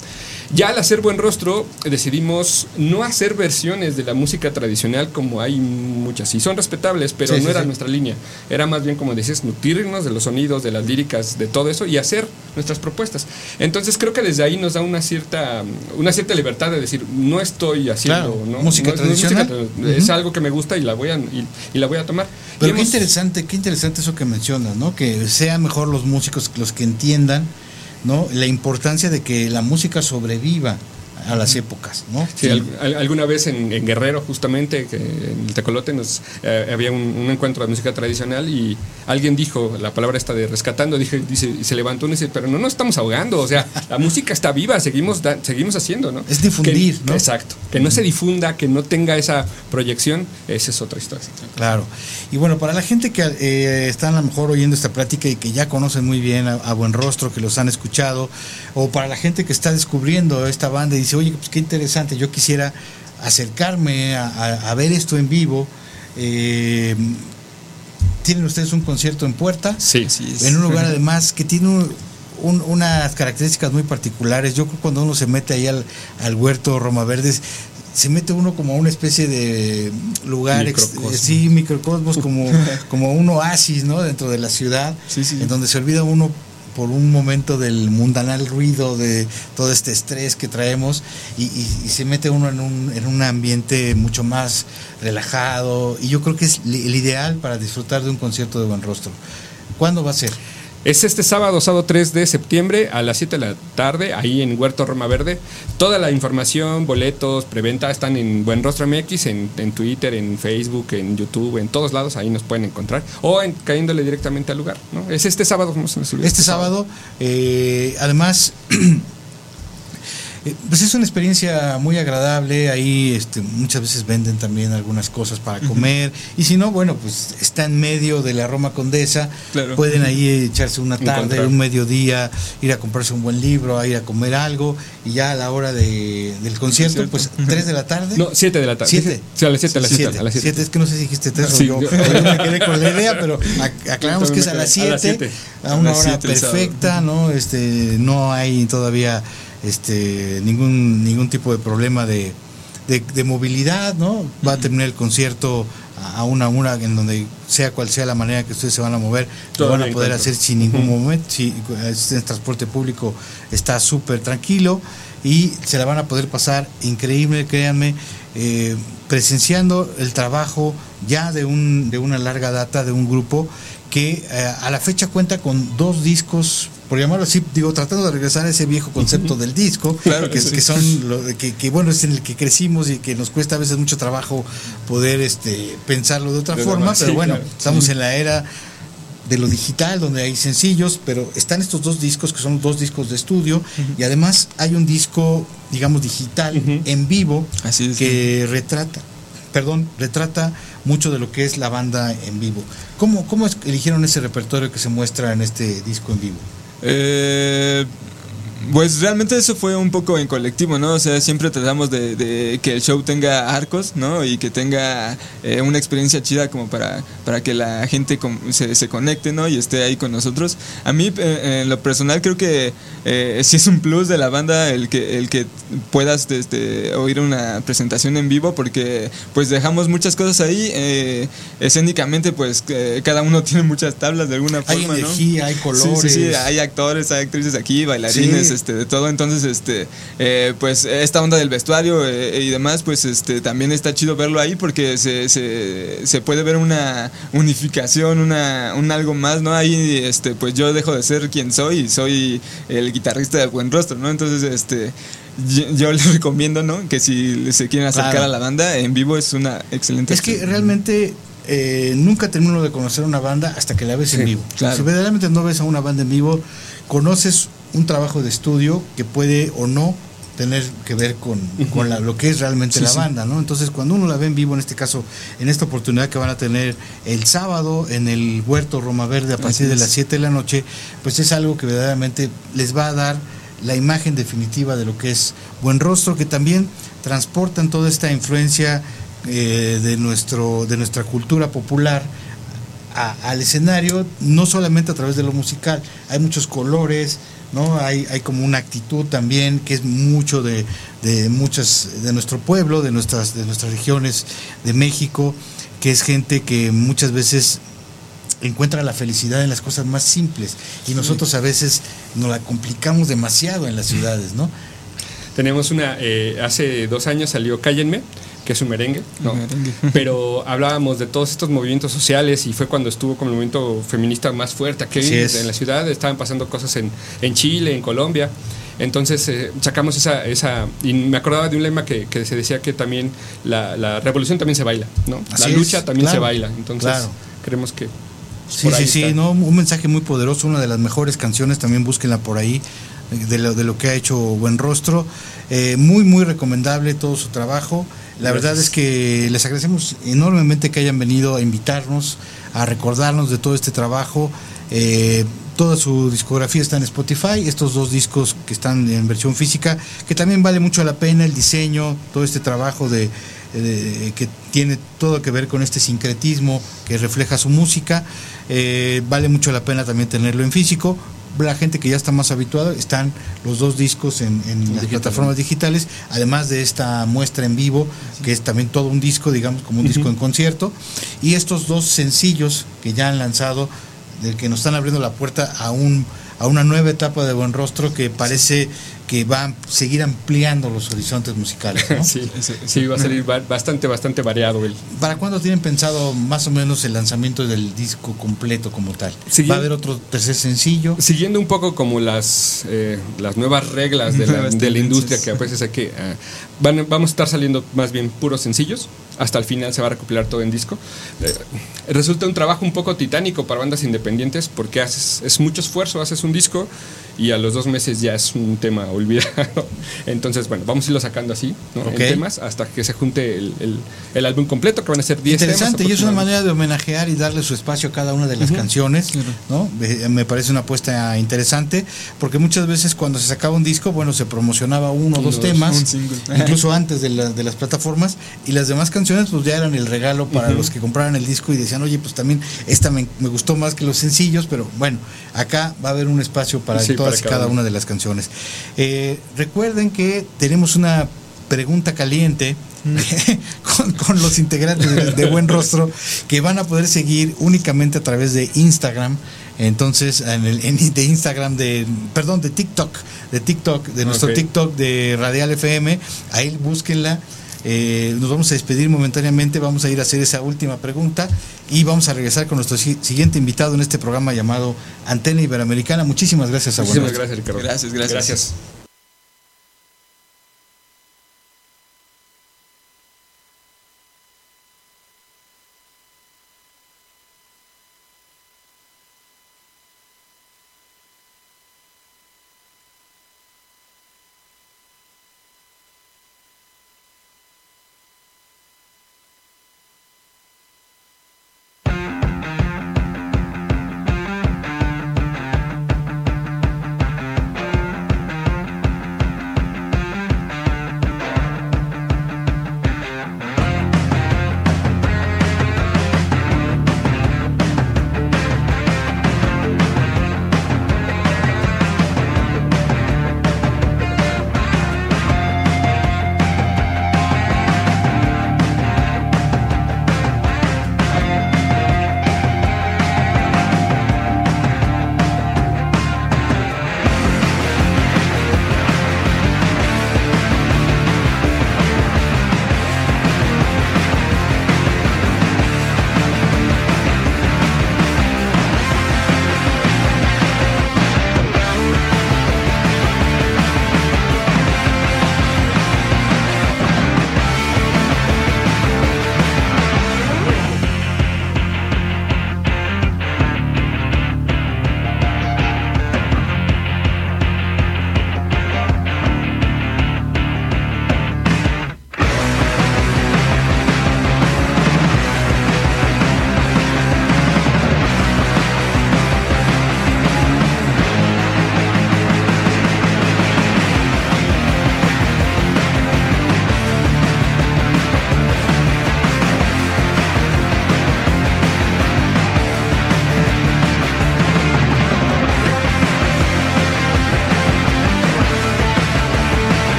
Ya al hacer buen rostro decidimos no hacer versiones de la música tradicional como hay muchas y son respetables, pero no era nuestra línea. Era más bien como decías, nutrirnos de los sonidos, de las líricas, de todo eso y hacer nuestras propuestas. Entonces creo que desde ahí nos da una cierta una cierta libertad de decir, no estoy haciendo, Claro, ¿no? música No es- no es tradicional. tra- es algo que me gusta y la voy a y, y la voy a tomar. Y Pero qué hemos- interesante, qué interesante eso que mencionas, ¿no? Que sean mejor los músicos los que entiendan, ¿no? La importancia de que la música sobreviva a las épocas, ¿no? Sí, al- al- alguna vez en, en Guerrero, justamente, que en el Tecolote, nos, eh, había un, un encuentro de música tradicional y alguien dijo la palabra esta de rescatando, dije, dice, y se levantó y dice, pero no nos estamos ahogando, o sea, la música está viva, seguimos, da- seguimos haciendo, ¿no? Es difundir, Que- ¿no? Exacto, que no se difunda, que no tenga esa proyección, esa es otra historia. Claro. Y bueno, para la gente que eh, están a lo mejor oyendo esta plática y que ya conocen muy bien a, a Buen Rostro, que los han escuchado, o para la gente que está descubriendo esta banda y dice, oye, pues qué interesante, yo quisiera acercarme a, a- a ver esto en vivo. eh, Tienen ustedes un concierto en puerta. Sí, es. en un lugar además que tiene un- un- unas características muy particulares. Yo creo que cuando uno se mete ahí al, al huerto Roma Verdes, se mete uno como a una especie de lugar, ex- Microcosmos. sí, microcosmos, como, como un oasis, ¿no? Dentro de la ciudad, Sí, sí. en donde se olvida uno por un momento del mundanal ruido, de todo este estrés que traemos y, se mete uno en un, en un ambiente mucho más relajado y yo creo que es el ideal para disfrutar de un concierto de buen rostro. ¿Cuándo va a ser? Es este sábado, sábado 3 de septiembre a las 7 de la tarde, ahí en Huerto Roma Verde. Toda la información, boletos, preventa están en Buen Rostro MX, en, Twitter, en Facebook, en YouTube, en todos lados, ahí nos pueden encontrar. O en, cayéndole directamente al lugar. ¿no? Es este sábado, vamos a Este, este sábado, eh, además. Eh, pues es una experiencia muy agradable, ahí este, muchas veces venden también algunas cosas para comer, y si no, bueno, pues está en medio de la Roma Condesa, pueden ahí echarse una tarde, un mediodía, ir a comprarse un buen libro, a ir a comer algo, y ya a la hora de, del concierto, pues 3 de la tarde. No, 7 de la tarde. 7. Sí, a las 7, a las 7. 7, es que no sé si dijiste 3 o yo, yo, me quedé con la idea, pero aclaramos que es a las 7, a, una hora perfecta, ¿no? Este, no hay todavía este, ningún, ningún tipo de problema de, de, movilidad, ¿no? Va a terminar el concierto a una hora en donde sea cual sea la manera que ustedes se van a mover, lo van a poder hacer sin ningún momento, si el transporte público está súper tranquilo y se la van a poder pasar increíble, créanme, eh, presenciando el trabajo ya de, un, de una larga data de un grupo que eh, a la fecha cuenta con dos discos por llamarlo así, digo, tratando de regresar a ese viejo concepto del disco, que, son lo, que, que, bueno, es en el que crecimos y que nos cuesta a veces mucho trabajo poder este pensarlo de otra forma, pero bueno, estamos en la era de lo digital, donde hay sencillos, pero están estos dos discos que son dos discos de estudio y además hay un disco, digamos, digital en vivo que retrata, perdón, retrata mucho de lo que es la banda en vivo. ¿Cómo, ¿Cómo eligieron ese repertorio que se muestra en este disco en vivo? Eh, pues realmente eso fue un poco en colectivo, ¿no? O sea, siempre tratamos de, que el show tenga arcos, ¿no? Y que tenga eh, una experiencia chida como para, para que la gente se, se, conecte, ¿no? Y esté ahí con nosotros. A mí, eh, en lo personal, creo que eh, sí es un plus de la banda el que, el que puedas desde, oír una presentación en vivo, porque pues dejamos muchas cosas ahí. escénicamente, pues cada uno tiene muchas tablas de alguna forma, hay energía, hay colores. Sí, sí, hay actores, hay actrices aquí, bailarines. Este, de todo. Entonces, este, eh, pues esta onda del vestuario eh, y demás, pues este, también está chido verlo ahí porque se, se, puede ver una unificación, una, un algo más, ¿no? Ahí, este, pues yo dejo de ser quien soy y soy el guitarrista de buen rostro, ¿no? Entonces, este yo, les recomiendo, ¿no? Que si se quieren acercar a la banda, en vivo es una excelente. Es que realmente eh, nunca termino de conocer una banda hasta que la ves en vivo. Si verdaderamente no ves a una banda en vivo, conoces un trabajo de estudio que puede o no tener que ver con, lo que es realmente la banda, ¿no? Entonces, cuando uno la ve en vivo, en este caso, en esta oportunidad que van a tener el sábado en el Huerto Roma Verde a partir de las 7 de la noche, pues es algo que verdaderamente les va a dar la imagen definitiva de lo que es Buen Rostro, que también transportan toda esta influencia eh, de, nuestro, de nuestra cultura popular al escenario, no solamente a través de lo musical, hay muchos colores, ¿no? Hay, hay como una actitud también que es mucho de, de muchas, de nuestro pueblo, de nuestras, de nuestras regiones de México, que es gente que muchas veces encuentra la felicidad en las cosas más simples y nosotros a veces nos la complicamos demasiado en las ciudades, ¿no? Tenemos una, eh, hace dos años salió Cállenme, que es un merengue, ¿no? Pero hablábamos de todos estos movimientos sociales y fue cuando estuvo con el movimiento feminista más fuerte aquí en la ciudad. Estaban pasando cosas en, en Chile, en Colombia. Entonces eh, sacamos esa, esa, y me acordaba de un lema que, que se decía que también la, la, revolución también se baila, ¿no? la lucha también se baila. Entonces creemos que... Sí, sí, sí, ¿no? un mensaje muy poderoso, una de las mejores canciones, también búsquenla por ahí, de lo, de lo que ha hecho Buen Rostro. Eh, muy, muy recomendable todo su trabajo. La verdad es que les agradecemos enormemente que hayan venido a invitarnos, a recordarnos de todo este trabajo. Eh, toda su discografía está en Spotify, estos dos discos que están en versión física, que también vale mucho la pena el diseño, todo este trabajo de, que tiene todo que ver con este sincretismo que refleja su música. Eh, vale mucho la pena también tenerlo en físico la gente que ya está más habituada, están los dos discos en, las plataformas digitales, además de esta muestra en vivo, que es también todo un disco, digamos, como un disco en concierto, y estos dos sencillos que ya han lanzado, del que nos están abriendo la puerta a un a una nueva etapa de Buen Rostro que parece que va a seguir ampliando los horizontes musicales. ¿no? sí, sí, va a salir bastante, bastante variado. El... ¿Para cuándo tienen pensado más o menos el lanzamiento del disco completo como tal? ¿Va a haber otro tercer sencillo? Siguiendo un poco como las, eh, las nuevas reglas de la, de la, industria, que a veces hay que... Van, vamos a estar saliendo más bien puros sencillos. Hasta el final se va a recopilar todo en disco. Eh, resulta un trabajo un poco titánico para bandas independientes porque haces, es mucho esfuerzo, haces un disco y a los dos meses ya es un tema olvidado. Entonces, bueno, vamos a irlo sacando así, en temas, hasta que se junte el, el, álbum completo, que van a ser 10 Interesante, y es una manera de homenajear y darle su espacio a cada una de las canciones, ¿no? Me parece una apuesta interesante, porque muchas veces cuando se sacaba un disco, bueno, se promocionaba uno o dos temas, incluso antes de, de las plataformas, y las demás canciones pues ya eran el regalo para los que compraran el disco y decían, oye, pues también esta me, gustó más que los sencillos, pero bueno, acá va a haber un espacio para todas y cada una de las canciones. Eh, recuerden que tenemos una pregunta caliente mm. con, los integrantes de, Buen Rostro que van a poder seguir únicamente a través de Instagram. Entonces, en el de Instagram de, perdón, de TikTok, de TikTok, de nuestro TikTok de Radial FM, ahí búsquenla. Eh, nos vamos a despedir momentáneamente, vamos a ir a hacer esa última pregunta y vamos a regresar con nuestro siguiente invitado en este programa llamado Antena Iberoamericana. Muchísimas gracias a Muchísimas gracias, Ricardo. Gracias, gracias. gracias.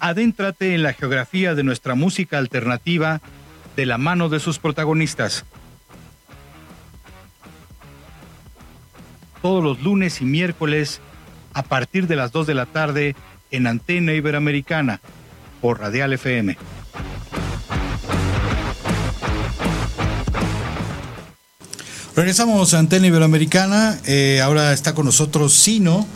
Adéntrate en la geografía de nuestra música alternativa de la mano de sus protagonistas. Todos los lunes y miércoles a partir de las 2 de la tarde en Antena Iberoamericana por Radial FM. Regresamos a Antena Iberoamericana. Eh, ahora está con nosotros Sino,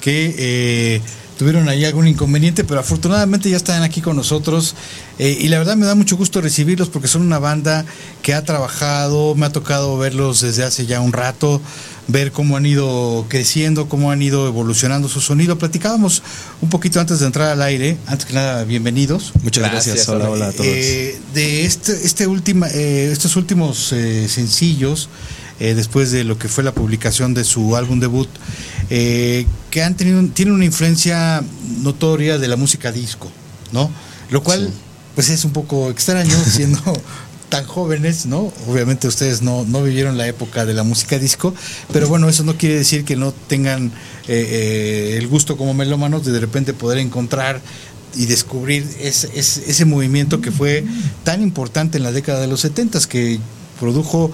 que eh, tuvieron ahí algún inconveniente, pero afortunadamente ya están aquí con nosotros. Eh, y la verdad me da mucho gusto recibirlos porque son una banda que ha trabajado, me ha tocado verlos desde hace ya un rato, ver cómo han ido creciendo, cómo han ido evolucionando su sonido. Platicábamos un poquito antes de entrar al aire, antes que nada, bienvenidos. Muchas gracias, hola, hola a todos. de este, este última, estos últimos sencillos, eh, después de lo que fue la publicación de su álbum debut, eh, que han tenido, tienen una influencia notoria de la música disco, ¿no? Lo cual, pues es un poco extraño siendo tan jóvenes, ¿no? Obviamente ustedes no, no vivieron la época de la música disco, pero bueno, eso no quiere decir que no tengan eh, el gusto como melómanos de de repente poder encontrar y descubrir ese, ese, movimiento que fue tan importante en la década de los 70 que produjo,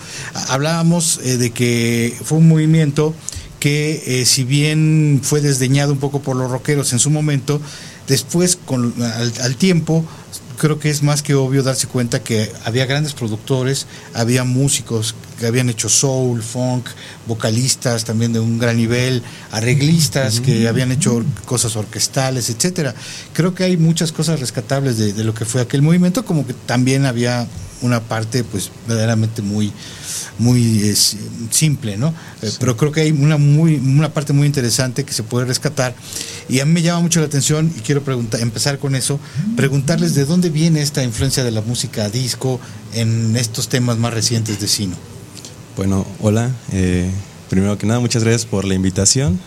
hablábamos eh, de que fue un movimiento que eh, si bien fue desdeñado un poco por los rockeros en su momento, después con, al, tiempo creo que es más que obvio darse cuenta que había grandes productores, había músicos que habían hecho soul, funk, vocalistas también de un gran nivel, arreglistas que habían hecho cosas orquestales, etcétera. Creo que hay muchas cosas rescatables de, de lo que fue aquel movimiento, como que también había una parte pues verdaderamente muy muy simple, ¿no? Eh, pero creo que hay una muy una parte muy interesante que se puede rescatar y a mí me llama mucho la atención y quiero preguntar empezar con eso, preguntarles de dónde viene esta influencia de la música disco en estos temas más recientes de Sino. Bueno, hola, eh, primero que nada muchas gracias por la invitación.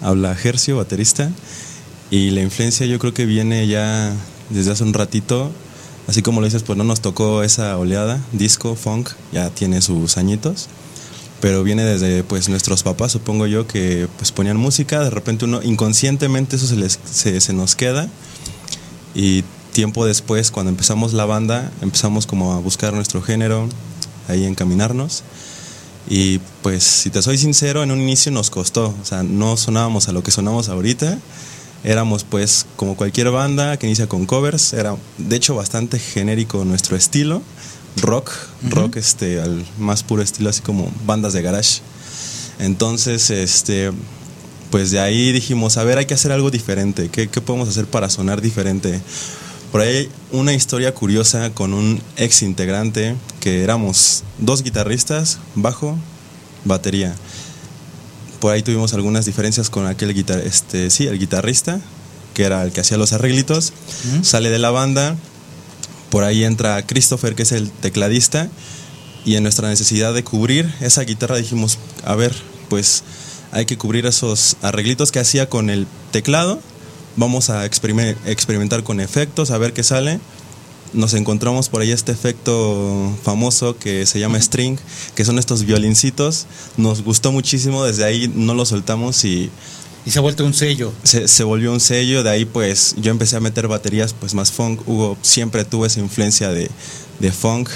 Habla Gercio, baterista, y la influencia yo creo que viene ya desde hace un ratito. Así como lo dices, pues no nos tocó esa oleada, disco, funk, ya tiene sus añitos, pero viene desde pues nuestros papás, supongo yo, que pues ponían música, de repente uno inconscientemente eso se, les, se, nos queda. Y tiempo después cuando empezamos la banda empezamos como a buscar nuestro género, ahí encaminarnos. Y pues si te soy sincero, en un inicio nos costó, o sea, no sonábamos a lo que sonamos ahorita. Éramos pues como cualquier banda que inicia con covers, era de hecho bastante genérico nuestro estilo, rock, rock este al más puro estilo así como bandas de garage. Entonces, este pues de ahí dijimos, a ver, hay que hacer algo diferente, ¿qué, qué podemos hacer para sonar diferente? Por ahí una historia curiosa con un ex integrante que éramos dos guitarristas, bajo, batería. Por ahí tuvimos algunas diferencias con aquel guitar, este, sí, el guitarrista, que era el que hacía los arreglitos, sale de la banda, por ahí entra Christopher, que es el tecladista, y en nuestra necesidad de cubrir esa guitarra dijimos, a ver, pues hay que cubrir esos arreglitos que hacía con el teclado, vamos a experimentar con efectos, a ver qué sale nos encontramos por ahí este efecto famoso que se llama string, que son estos violincitos. Nos gustó muchísimo, desde ahí no lo soltamos y... Y se ha vuelto un sello. Se, volvió un sello, de ahí pues yo empecé a meter baterías pues más funk. Hugo siempre tuvo esa influencia de, de funk.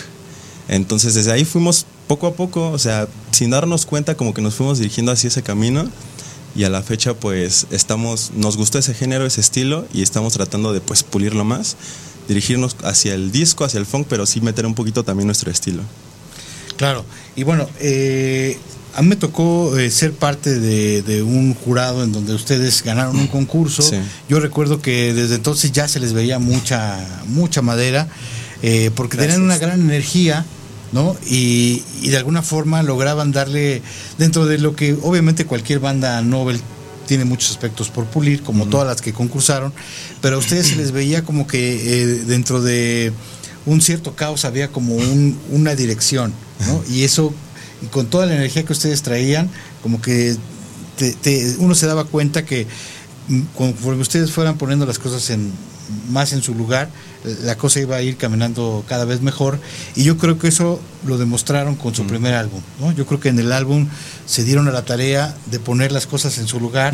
Entonces desde ahí fuimos poco a poco, o sea, sin darnos cuenta como que nos fuimos dirigiendo hacia ese camino y a la fecha pues estamos, nos gustó ese género, ese estilo y estamos tratando de pues pulirlo más dirigirnos hacia el disco, hacia el funk, pero sí meter un poquito también nuestro estilo. Claro, y bueno, eh, a mí me tocó eh, ser parte de, un jurado en donde ustedes ganaron un concurso. Yo recuerdo que desde entonces ya se les veía mucha, mucha madera, eh, porque tenían una gran energía. ¿No? Y, y, de alguna forma lograban darle, dentro de lo que obviamente cualquier banda Nobel tiene muchos aspectos por pulir, como todas las que concursaron, pero a ustedes se les veía como que eh, dentro de un cierto caos había como un, una dirección, ¿no? Y eso, y con toda la energía que ustedes traían, como que uno se daba cuenta que mm, conforme ustedes fueran poniendo las cosas en más en su lugar, la cosa iba a ir caminando cada vez mejor y yo creo que eso lo demostraron con su primer álbum, ¿no? Yo creo que en el álbum se dieron a la tarea de poner las cosas en su lugar,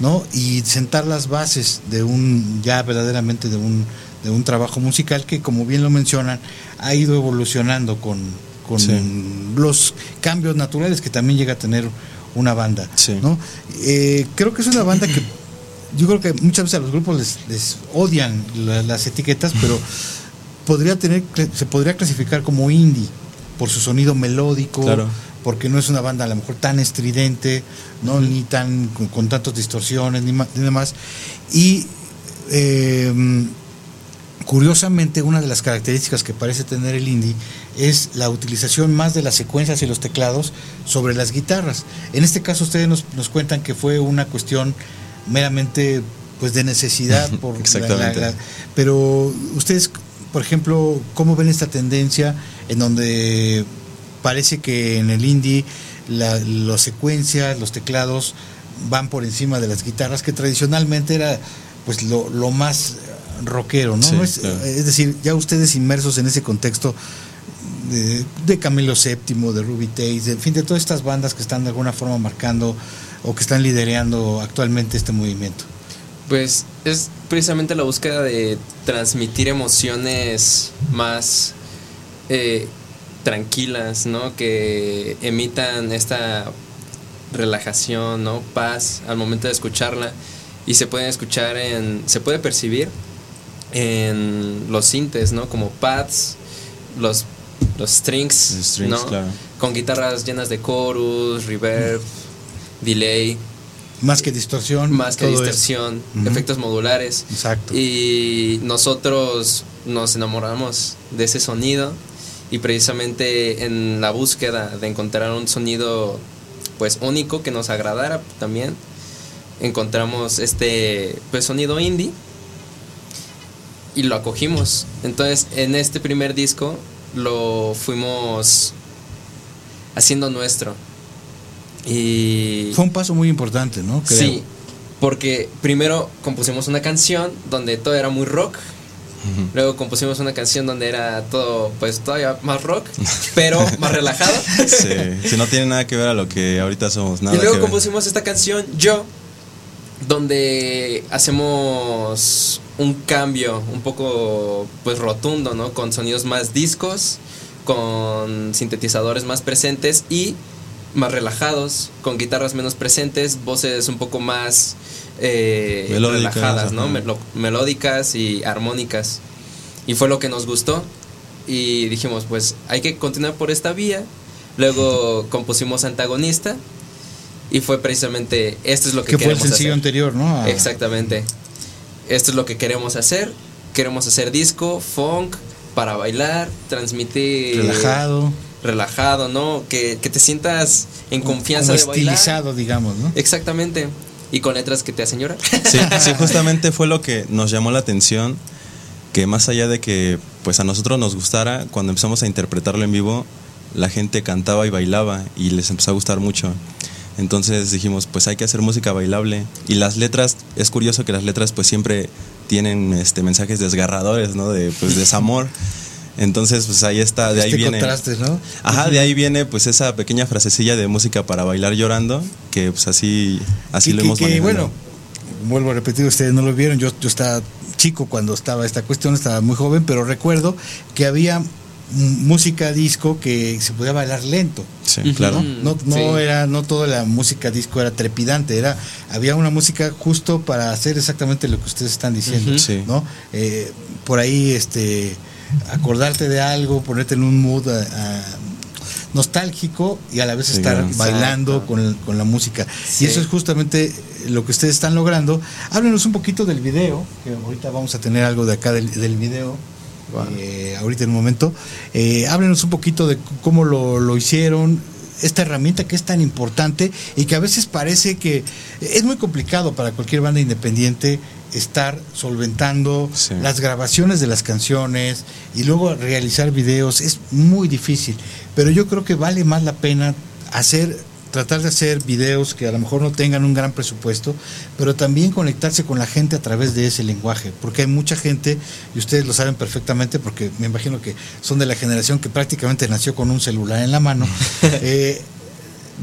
¿no? Y sentar las bases de un ya verdaderamente de un de un trabajo musical que como bien lo mencionan ha ido evolucionando con, con los cambios naturales que también llega a tener una banda, ¿no? Eh, creo que es una banda que yo creo que muchas veces a los grupos les, odian las etiquetas, pero podría tener, se podría clasificar como indie por su sonido melódico, porque no es una banda a lo mejor tan estridente, no ni tan con, tantas distorsiones ni, demás. Y em, curiosamente una de las características que parece tener el indie es la utilización más de las secuencias y los teclados sobre las guitarras. En este caso ustedes nos, nos cuentan que fue una cuestión meramente pues de necesidad por Exactamente. pero ustedes por ejemplo cómo ven esta tendencia en donde parece que en el indie la, las secuencias los teclados van por encima de las guitarras que tradicionalmente era pues lo, lo más rockero no, es, es, decir ya ustedes inmersos en ese contexto de, de Camilo VII de Ruby Taze en fin de todas estas bandas que están de alguna forma marcando o que están liderando actualmente este movimiento? Pues es precisamente la búsqueda de transmitir emociones más eh, tranquilas, ¿no? Que emitan esta relajación, ¿no? Paz al momento de escucharla y se pueden escuchar en, se puede percibir en los sintes, ¿no? Como pads, los los strings, ¿no? Con guitarras llenas de chorus, reverb delay. Más que distorsión. Más que distorsión, efectos modulares. Exacto. Y nosotros nos enamoramos de ese sonido y precisamente en la búsqueda de encontrar un sonido pues único que nos agradara también encontramos este pues sonido indie y lo acogimos. Entonces, en este primer disco lo fuimos haciendo nuestro. Y Fue un paso muy importante, ¿no? Sí, porque primero compusimos una canción donde todo era muy rock. Luego compusimos una canción donde era todo, pues todavía más rock, pero más relajado. Sí, si no tiene nada que ver a lo que ahorita somos. Nada y luego compusimos esta canción, Yo, donde hacemos un cambio un poco, pues rotundo, ¿no? Con sonidos más discos, con sintetizadores más presentes y más relajados, con guitarras menos presentes, voces un poco más eh, relajadas, ¿no? melódicas y armónicas. Y fue lo que nos gustó. Y dijimos, pues hay que continuar por esta vía. Luego compusimos Antagonista. Y fue precisamente, esto es lo que, que fue el sencillo anterior, ¿no? Exactamente. Esto es lo que queremos hacer. Queremos hacer disco, funk, para bailar, transmitir... Relajado relajado, ¿no? Que, te sientas en confianza de bailar. estilizado, digamos, ¿no? Exactamente. Y con letras que te hacen llorar. Sí, sí, justamente fue lo que nos llamó la atención, que más allá de que pues a nosotros nos gustara, cuando empezamos a interpretarlo en vivo, la gente cantaba y bailaba y les empezó a gustar mucho. Entonces dijimos, pues hay que hacer música bailable. Y las letras, es curioso que las letras pues siempre tienen este mensajes desgarradores, ¿no? De pues desamor. Entonces, pues ahí está, de ahí este viene. ¿no? Ajá, de ahí viene pues esa pequeña frasecilla de música para bailar llorando, que pues así, así lo hemos que, bueno, vuelvo a repetir, ustedes no lo vieron, yo, yo estaba chico cuando estaba esta cuestión, estaba muy joven, pero recuerdo que había música disco que se podía bailar lento. Sí, claro. No, no era, no toda la música disco era trepidante, era, había una música justo para hacer exactamente lo que ustedes están diciendo, ¿no? Eh, por ahí, este, acordarte de algo, ponerte en un mood eh, eh, nostálgico y a la vez estar bailando con, la música. Y eso es justamente lo que ustedes están logrando. Háblenos un poquito del video, que ahorita vamos a tener algo de acá del, video. Eh, ahorita en un momento. háblenos un poquito de cómo lo, lo hicieron, esta herramienta que es tan importante y que a veces parece que es muy complicado para cualquier banda independiente estar solventando las grabaciones de las canciones y luego realizar videos es muy difícil, pero yo creo que vale más la pena hacer tratar de hacer videos que a lo mejor no tengan un gran presupuesto, pero también conectarse con la gente a través de ese lenguaje, porque hay mucha gente, y ustedes lo saben perfectamente, porque me imagino que son de la generación que prácticamente nació con un celular en la mano, eh,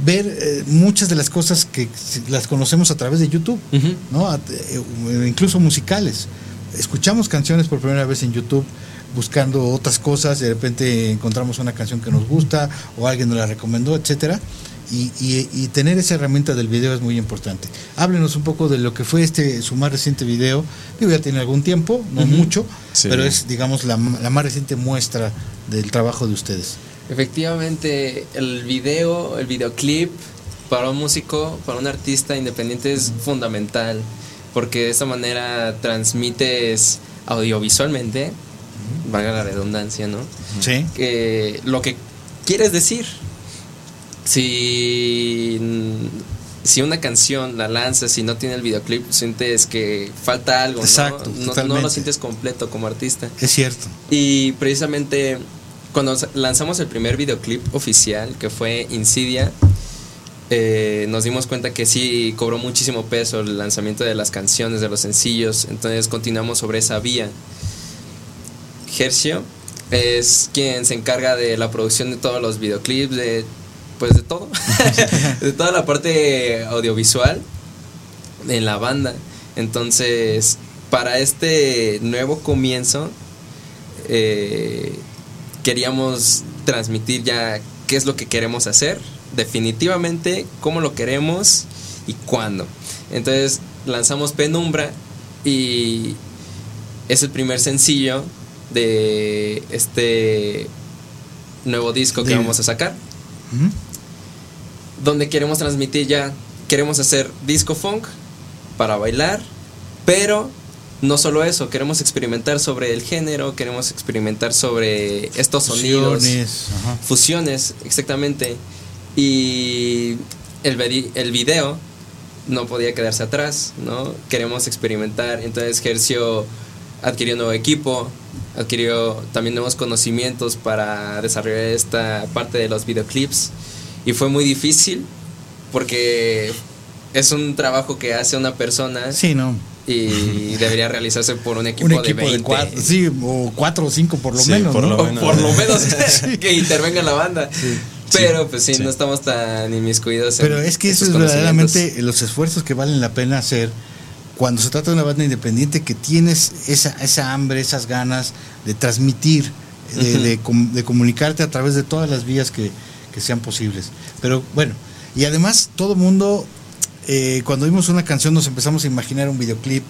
ver eh, muchas de las cosas que las conocemos a través de YouTube, ¿no? Eh, incluso musicales. Escuchamos canciones por primera vez en YouTube buscando otras cosas, de repente encontramos una canción que nos gusta o alguien nos la recomendó, etcétera. Y, tener esa herramienta del video es muy importante. Háblenos un poco de lo que fue este su más reciente video. Digo, ya tiene algún tiempo, no mucho, pero es, digamos, la, la, más reciente muestra del trabajo de ustedes. Efectivamente, el video, el videoclip para un músico, para un artista independiente es fundamental, porque de esta manera transmites audiovisualmente, valga la redundancia, ¿no? Sí. Que lo que quieres decir. Si, si una canción la lanzas y no tiene el videoclip, sientes que falta algo, Exacto, ¿no? No, no lo sientes completo como artista. Es cierto. Y precisamente cuando lanzamos el primer videoclip oficial, que fue Insidia, eh, nos dimos cuenta que sí cobró muchísimo peso el lanzamiento de las canciones, de los sencillos, entonces continuamos sobre esa vía. Gercio es quien se encarga de la producción de todos los videoclips, de pues de todo, de toda la parte audiovisual en la banda. Entonces, para este nuevo comienzo, eh, queríamos transmitir ya qué es lo que queremos hacer, definitivamente cómo lo queremos y cuándo. Entonces lanzamos Penumbra y es el primer sencillo de este nuevo disco que vamos a sacar. Donde queremos transmitir ya, queremos hacer disco funk para bailar, pero no solo eso, queremos experimentar sobre el género, queremos experimentar sobre estos sonidos. Fusiones, exactamente. Y el, el video no podía quedarse atrás, ¿no? Queremos experimentar. Entonces Gercio adquirió nuevo equipo, adquirió también nuevos conocimientos para desarrollar esta parte de los videoclips. Y fue muy difícil porque es un trabajo que hace una persona. Sí, no y debería realizarse por un equipo, de 20. cuatro, sí, o cuatro o cinco por lo menos. Por, lo, menos. que intervenga la banda. Pero pues sí, no estamos tan inmiscuidos. Pero es que eso es verdaderamente los esfuerzos que valen la pena hacer cuando se trata de una banda independiente que tienes esa, esa hambre, esas ganas de transmitir, de, de, comunicarte a través de todas las vías que, que sean posibles. Pero bueno, y además todo mundo eh, cuando vimos una canción nos empezamos a imaginar un videoclip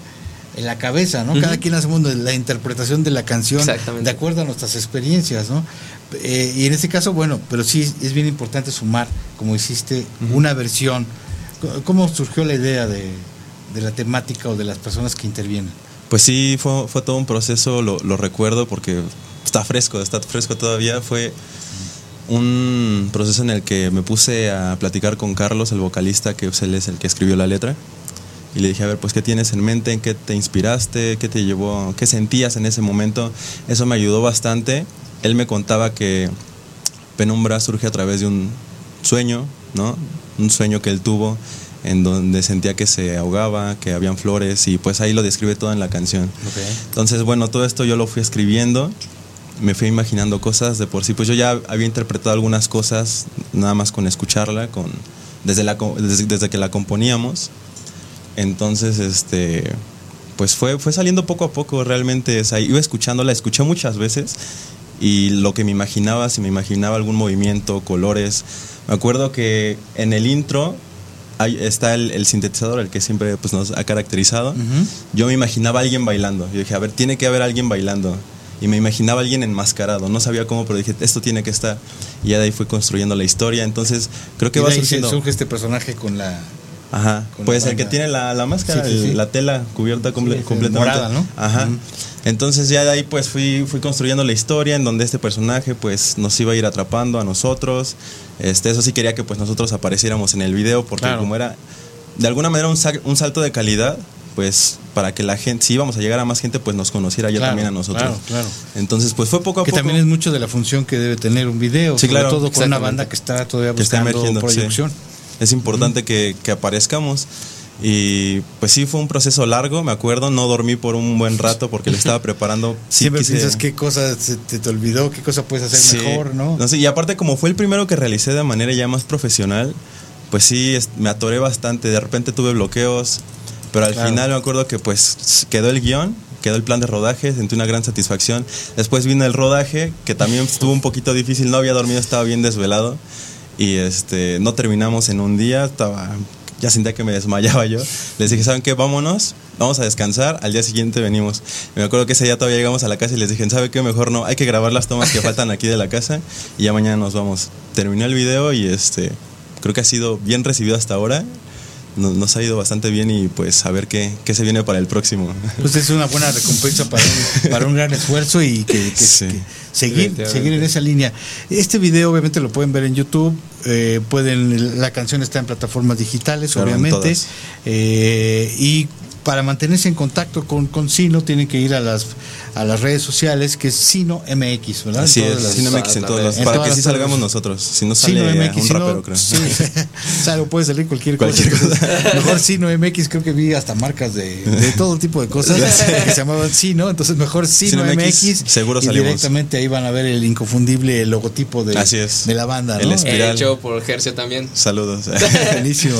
en la cabeza, ¿no? Cada quien hacemos la interpretación de la canción de acuerdo a nuestras experiencias, ¿no? Eh, y en este caso, bueno, pero sí es bien importante sumar, como hiciste, una versión. ¿Cómo surgió la idea de, la temática o de las personas que intervienen? Pues sí, fue, fue todo un proceso, lo, lo recuerdo porque está fresco, está fresco todavía. Fue un proceso en el que me puse a platicar con Carlos, el vocalista, que él es el que escribió la letra. Y le dije, a ver, pues, ¿qué tienes en mente? ¿En qué te inspiraste? ¿Qué te llevó? ¿Qué sentías en ese momento? Eso me ayudó bastante. Él me contaba que Penumbra surge a través de un sueño, ¿no? Un sueño que él tuvo en donde sentía que se ahogaba, que habían flores y pues ahí lo describe todo en la canción. Entonces, bueno, todo esto yo lo fui escribiendo me fui imaginando cosas de por sí. Pues yo ya había interpretado algunas cosas nada más con escucharla, con, desde, la, desde, que la componíamos. Entonces, este, pues fue, fue saliendo poco a poco realmente. O iba escuchándola, escuché muchas veces y lo que me imaginaba, si me imaginaba algún movimiento, colores. Me acuerdo que en el intro ahí está el, sintetizador, el que siempre pues, nos ha caracterizado. Yo me imaginaba a alguien bailando. Yo dije, a ver, tiene que haber alguien bailando y me imaginaba a alguien enmascarado, no sabía cómo, pero dije, esto tiene que estar. Y ya de ahí fui construyendo la historia, entonces creo que va surgiendo... surge este personaje con la... Ajá, pues el que tiene la, la máscara, la tela cubierta completamente. Morada, ¿no? Ajá. Entonces ya de ahí pues fui, fui construyendo la historia en donde este personaje pues nos iba a ir atrapando a nosotros. Este, eso sí quería que pues nosotros apareciéramos en el video porque como era de alguna manera un, un salto de calidad, pues para que la gente, si íbamos a llegar a más gente, pues nos conociera ya también a nosotros. Claro, claro. Entonces, pues fue poco a que poco. también es mucho de la función que debe tener un video, sobre todo con una banda que está todavía buscando proyección. es importante que, que aparezcamos. Y pues sí, fue un proceso largo, me acuerdo, no dormí por un buen rato porque le estaba preparando. Sí Siempre quise- piensas qué cosa se te, te olvidó, qué cosa puedes hacer Sí. mejor, ¿no? sé, y aparte como fue el primero que realicé de manera ya más profesional, pues sí, es- me atoré bastante, de repente tuve bloqueos, pero al Claro. final me acuerdo que pues quedó el guion, quedó el plan de rodaje, sentí una gran satisfacción. Después vino el rodaje, que también estuvo un poquito difícil, no había dormido, estaba bien desvelado y este no terminamos en un día, estaba ya sentía que me desmayaba yo. Les dije, ¿saben qué? Vámonos, vamos a descansar, al día siguiente venimos. Y me acuerdo que ese día todavía llegamos a la casa y les dije, ¿sabe qué? Mejor no, hay que grabar las tomas que faltan aquí de la casa y ya mañana nos vamos. Terminé el video y este creo que ha sido bien recibido hasta ahora. Nos, nos ha ido bastante bien y pues a ver qué, qué se viene para el próximo. Pues es una buena recompensa para un, para un gran esfuerzo y que, que- Sí. que seguir, seguir en esa línea. Este video obviamente lo pueden ver en YouTube, eh, pueden, la canción está en plataformas digitales, Claro, obviamente, eh, y para mantenerse en contacto con, con Sino tienen que ir a las a las redes sociales que es Sino MX, ¿verdad? Así todas es, las- Cine MX en las lados, En para todas que sí las salgamos nosotros. Si no sale Sino MX, un si no, rapero, creo. sí, o sea, puede salir cualquier cosa. Mejor Sino MX, creo que vi hasta marcas de, de todo tipo de cosas que se llamaban Sino, entonces mejor Sino, Sino MX, MX, seguro y salimos. directamente ahí van a ver el inconfundible logotipo de, Así es. de la banda, El ¿no? es- Espiral. Hecho por Gercio también. Saludos. Buenísimo.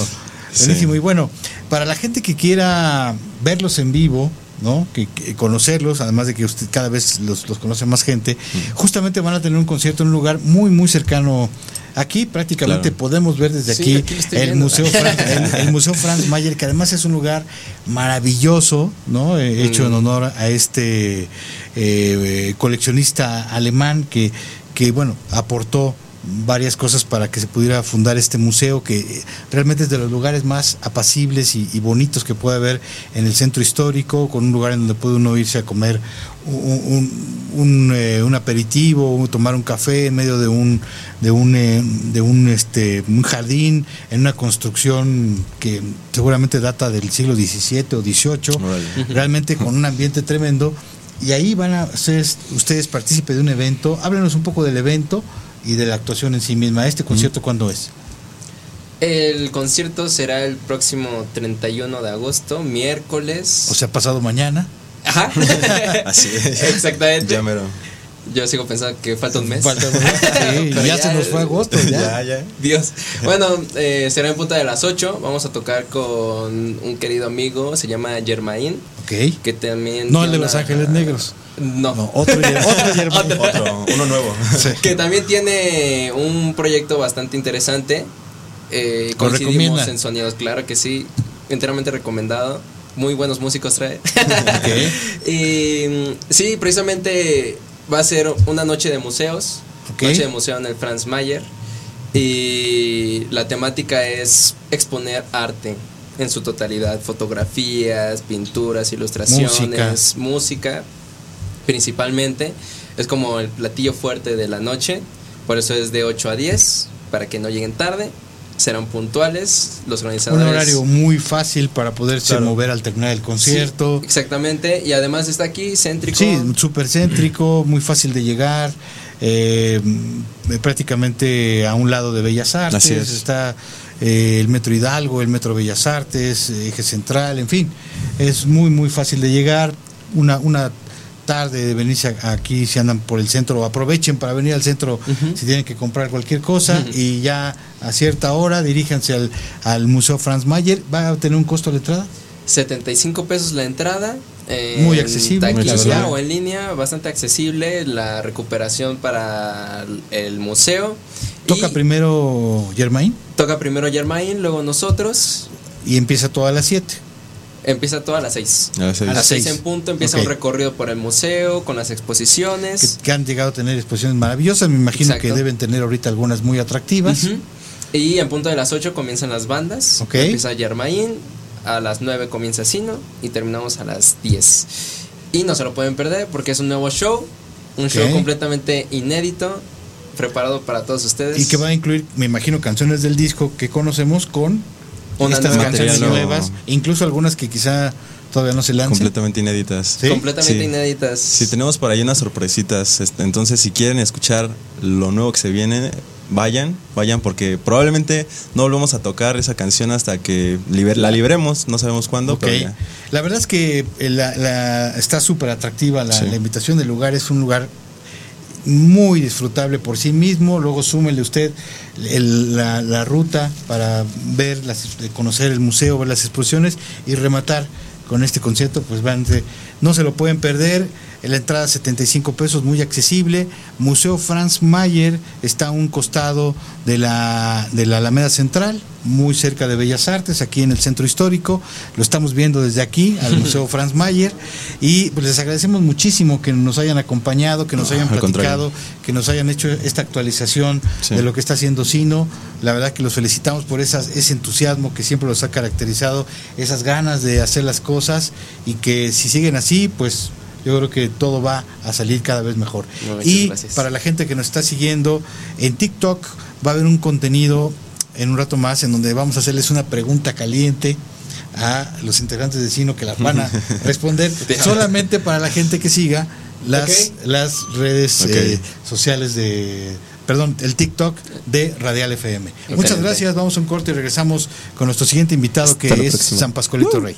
Sí. Buenísimo. Y bueno, para la gente que quiera verlos en vivo, ¿no? Que, que conocerlos, además de que usted cada vez los, los conoce más gente, Mm. justamente van a tener un concierto en un lugar muy, muy cercano. Aquí prácticamente Claro. podemos ver desde Sí, aquí, el, viendo. museo Franz, el, el Museo Franz Mayer, que además es un lugar maravilloso, ¿no? Eh, hecho Mm. en honor a este eh, eh, coleccionista alemán que, que, bueno, aportó varias cosas para que se pudiera fundar este museo que realmente es de los lugares más apacibles y, y bonitos que puede haber en el centro histórico, con un lugar en donde puede uno irse a comer un, un- un, eh, un aperitivo, tomar un café en medio de un de un eh, de un este un jardín en una construcción que seguramente data del siglo XVII o XVIII, realmente con un ambiente tremendo y ahí van a ser ustedes partícipes de un evento. Háblenos un poco del evento y de la actuación en sí misma. ¿Este concierto cuándo es? El concierto será el próximo 31 de agosto, miércoles. O sea, pasado mañana. Ajá. Así es. Exactamente. Ya mero. Yo sigo pensando que falta un mes. Falta un mes, sí, Pero ya se nos fue agosto, ya. Ya, ya. Dios. Bueno, eh, será en punta de las 8. Vamos a tocar con un querido amigo, se llama Germain, Ok. que también. No el de Los Ángeles Negros. No. No, otro, otro Germán. Otro, uno nuevo. Que también tiene un proyecto bastante interesante. Eh, ¿Lo coincidimos recomienda? en sonidos, claro que sí. Enteramente recomendado. Muy buenos músicos trae. y mm, sí, precisamente va a ser una noche de museos. Noche de museo en el Franz Mayer. Y la temática es exponer arte en su totalidad. Fotografías, pinturas, ilustraciones, música principalmente. Es como el platillo fuerte de la noche. Por eso es de 8 a 10, para que no lleguen tarde. Serán puntuales. Los Un organizadores. horario muy fácil para poderse Claro. mover al terminar el concierto. Sí, exactamente. Y además está aquí, céntrico. Sí, súper céntrico, muy fácil de llegar. eh, prácticamente a un lado de Bellas Artes. Así es. Está eh, el Metro Hidalgo, el Metro Bellas Artes, Eje Central, en fin. Es muy, muy fácil de llegar. Una, una tarde de venirse aquí, si andan por el centro, aprovechen para venir al centro si tienen que comprar cualquier cosa y ya a cierta hora diríjanse al, al Museo Franz Mayer. ¿Va a tener un costo de entrada? 75 pesos la entrada. eh, Muy en accesible. taquilla Muy accesible. o en línea, bastante accesible. La recuperación para el museo. Toca Y primero Germain Toca primero Germain, luego nosotros. y empieza todo a las 7. Empieza todo a las 6. A las seis. A las 6 seis. en punto empieza un recorrido por el museo con las exposiciones. que han llegado a tener exposiciones maravillosas. Me imagino Exacto. que deben tener ahorita algunas muy atractivas. Y en punto de las 8 comienzan las bandas. Ok. Empieza Germain, a las 9 comienza Sino y terminamos a las 10. Y no se lo pueden perder porque es un nuevo show, un show completamente inédito, preparado para todos ustedes. Y que va a incluir, me imagino, canciones del disco que conocemos con estas canciones nuevas, incluso algunas que quizá todavía no se lancen. Completamente inéditas. Sí. completamente Sí. inéditas. Sí, tenemos por ahí unas sorpresitas. este, Entonces, si quieren escuchar lo nuevo que se viene, vayan, vayan porque probablemente no volvemos a tocar esa canción hasta que la libremos, no sabemos cuándo. La verdad es que está súper atractiva la, la invitación del lugar, es un lugar muy disfrutable por sí mismo. Luego súmele usted la, ruta para ver, las, conocer el museo, ver las exposiciones y rematar con este concierto. Pues van, no se lo pueden perder. La entrada 75 pesos, muy accesible. Museo Franz Mayer está a un costado de la, de la Alameda Central, muy cerca de Bellas Artes, aquí en el centro histórico. Lo estamos viendo desde aquí, al Museo Franz Mayer. Y pues les agradecemos muchísimo que nos hayan acompañado, que nos hayan platicado, que nos hayan hecho esta actualización de lo que está haciendo Sino. La verdad que los felicitamos por esas, ese entusiasmo que siempre los ha caracterizado, esas ganas de hacer las cosas y que si siguen así, pues yo creo que todo va a salir cada vez mejor. y para la gente que nos está siguiendo, en TikTok va a haber un contenido en un rato más en donde vamos a hacerles una pregunta caliente a los integrantes de Sino que la van a responder. Solamente para la gente que siga las, las redes eh, sociales de perdón, el TikTok de Radial FM. Muchas gracias, vamos a un corte y regresamos con nuestro siguiente invitado que es San Pascualito Rey.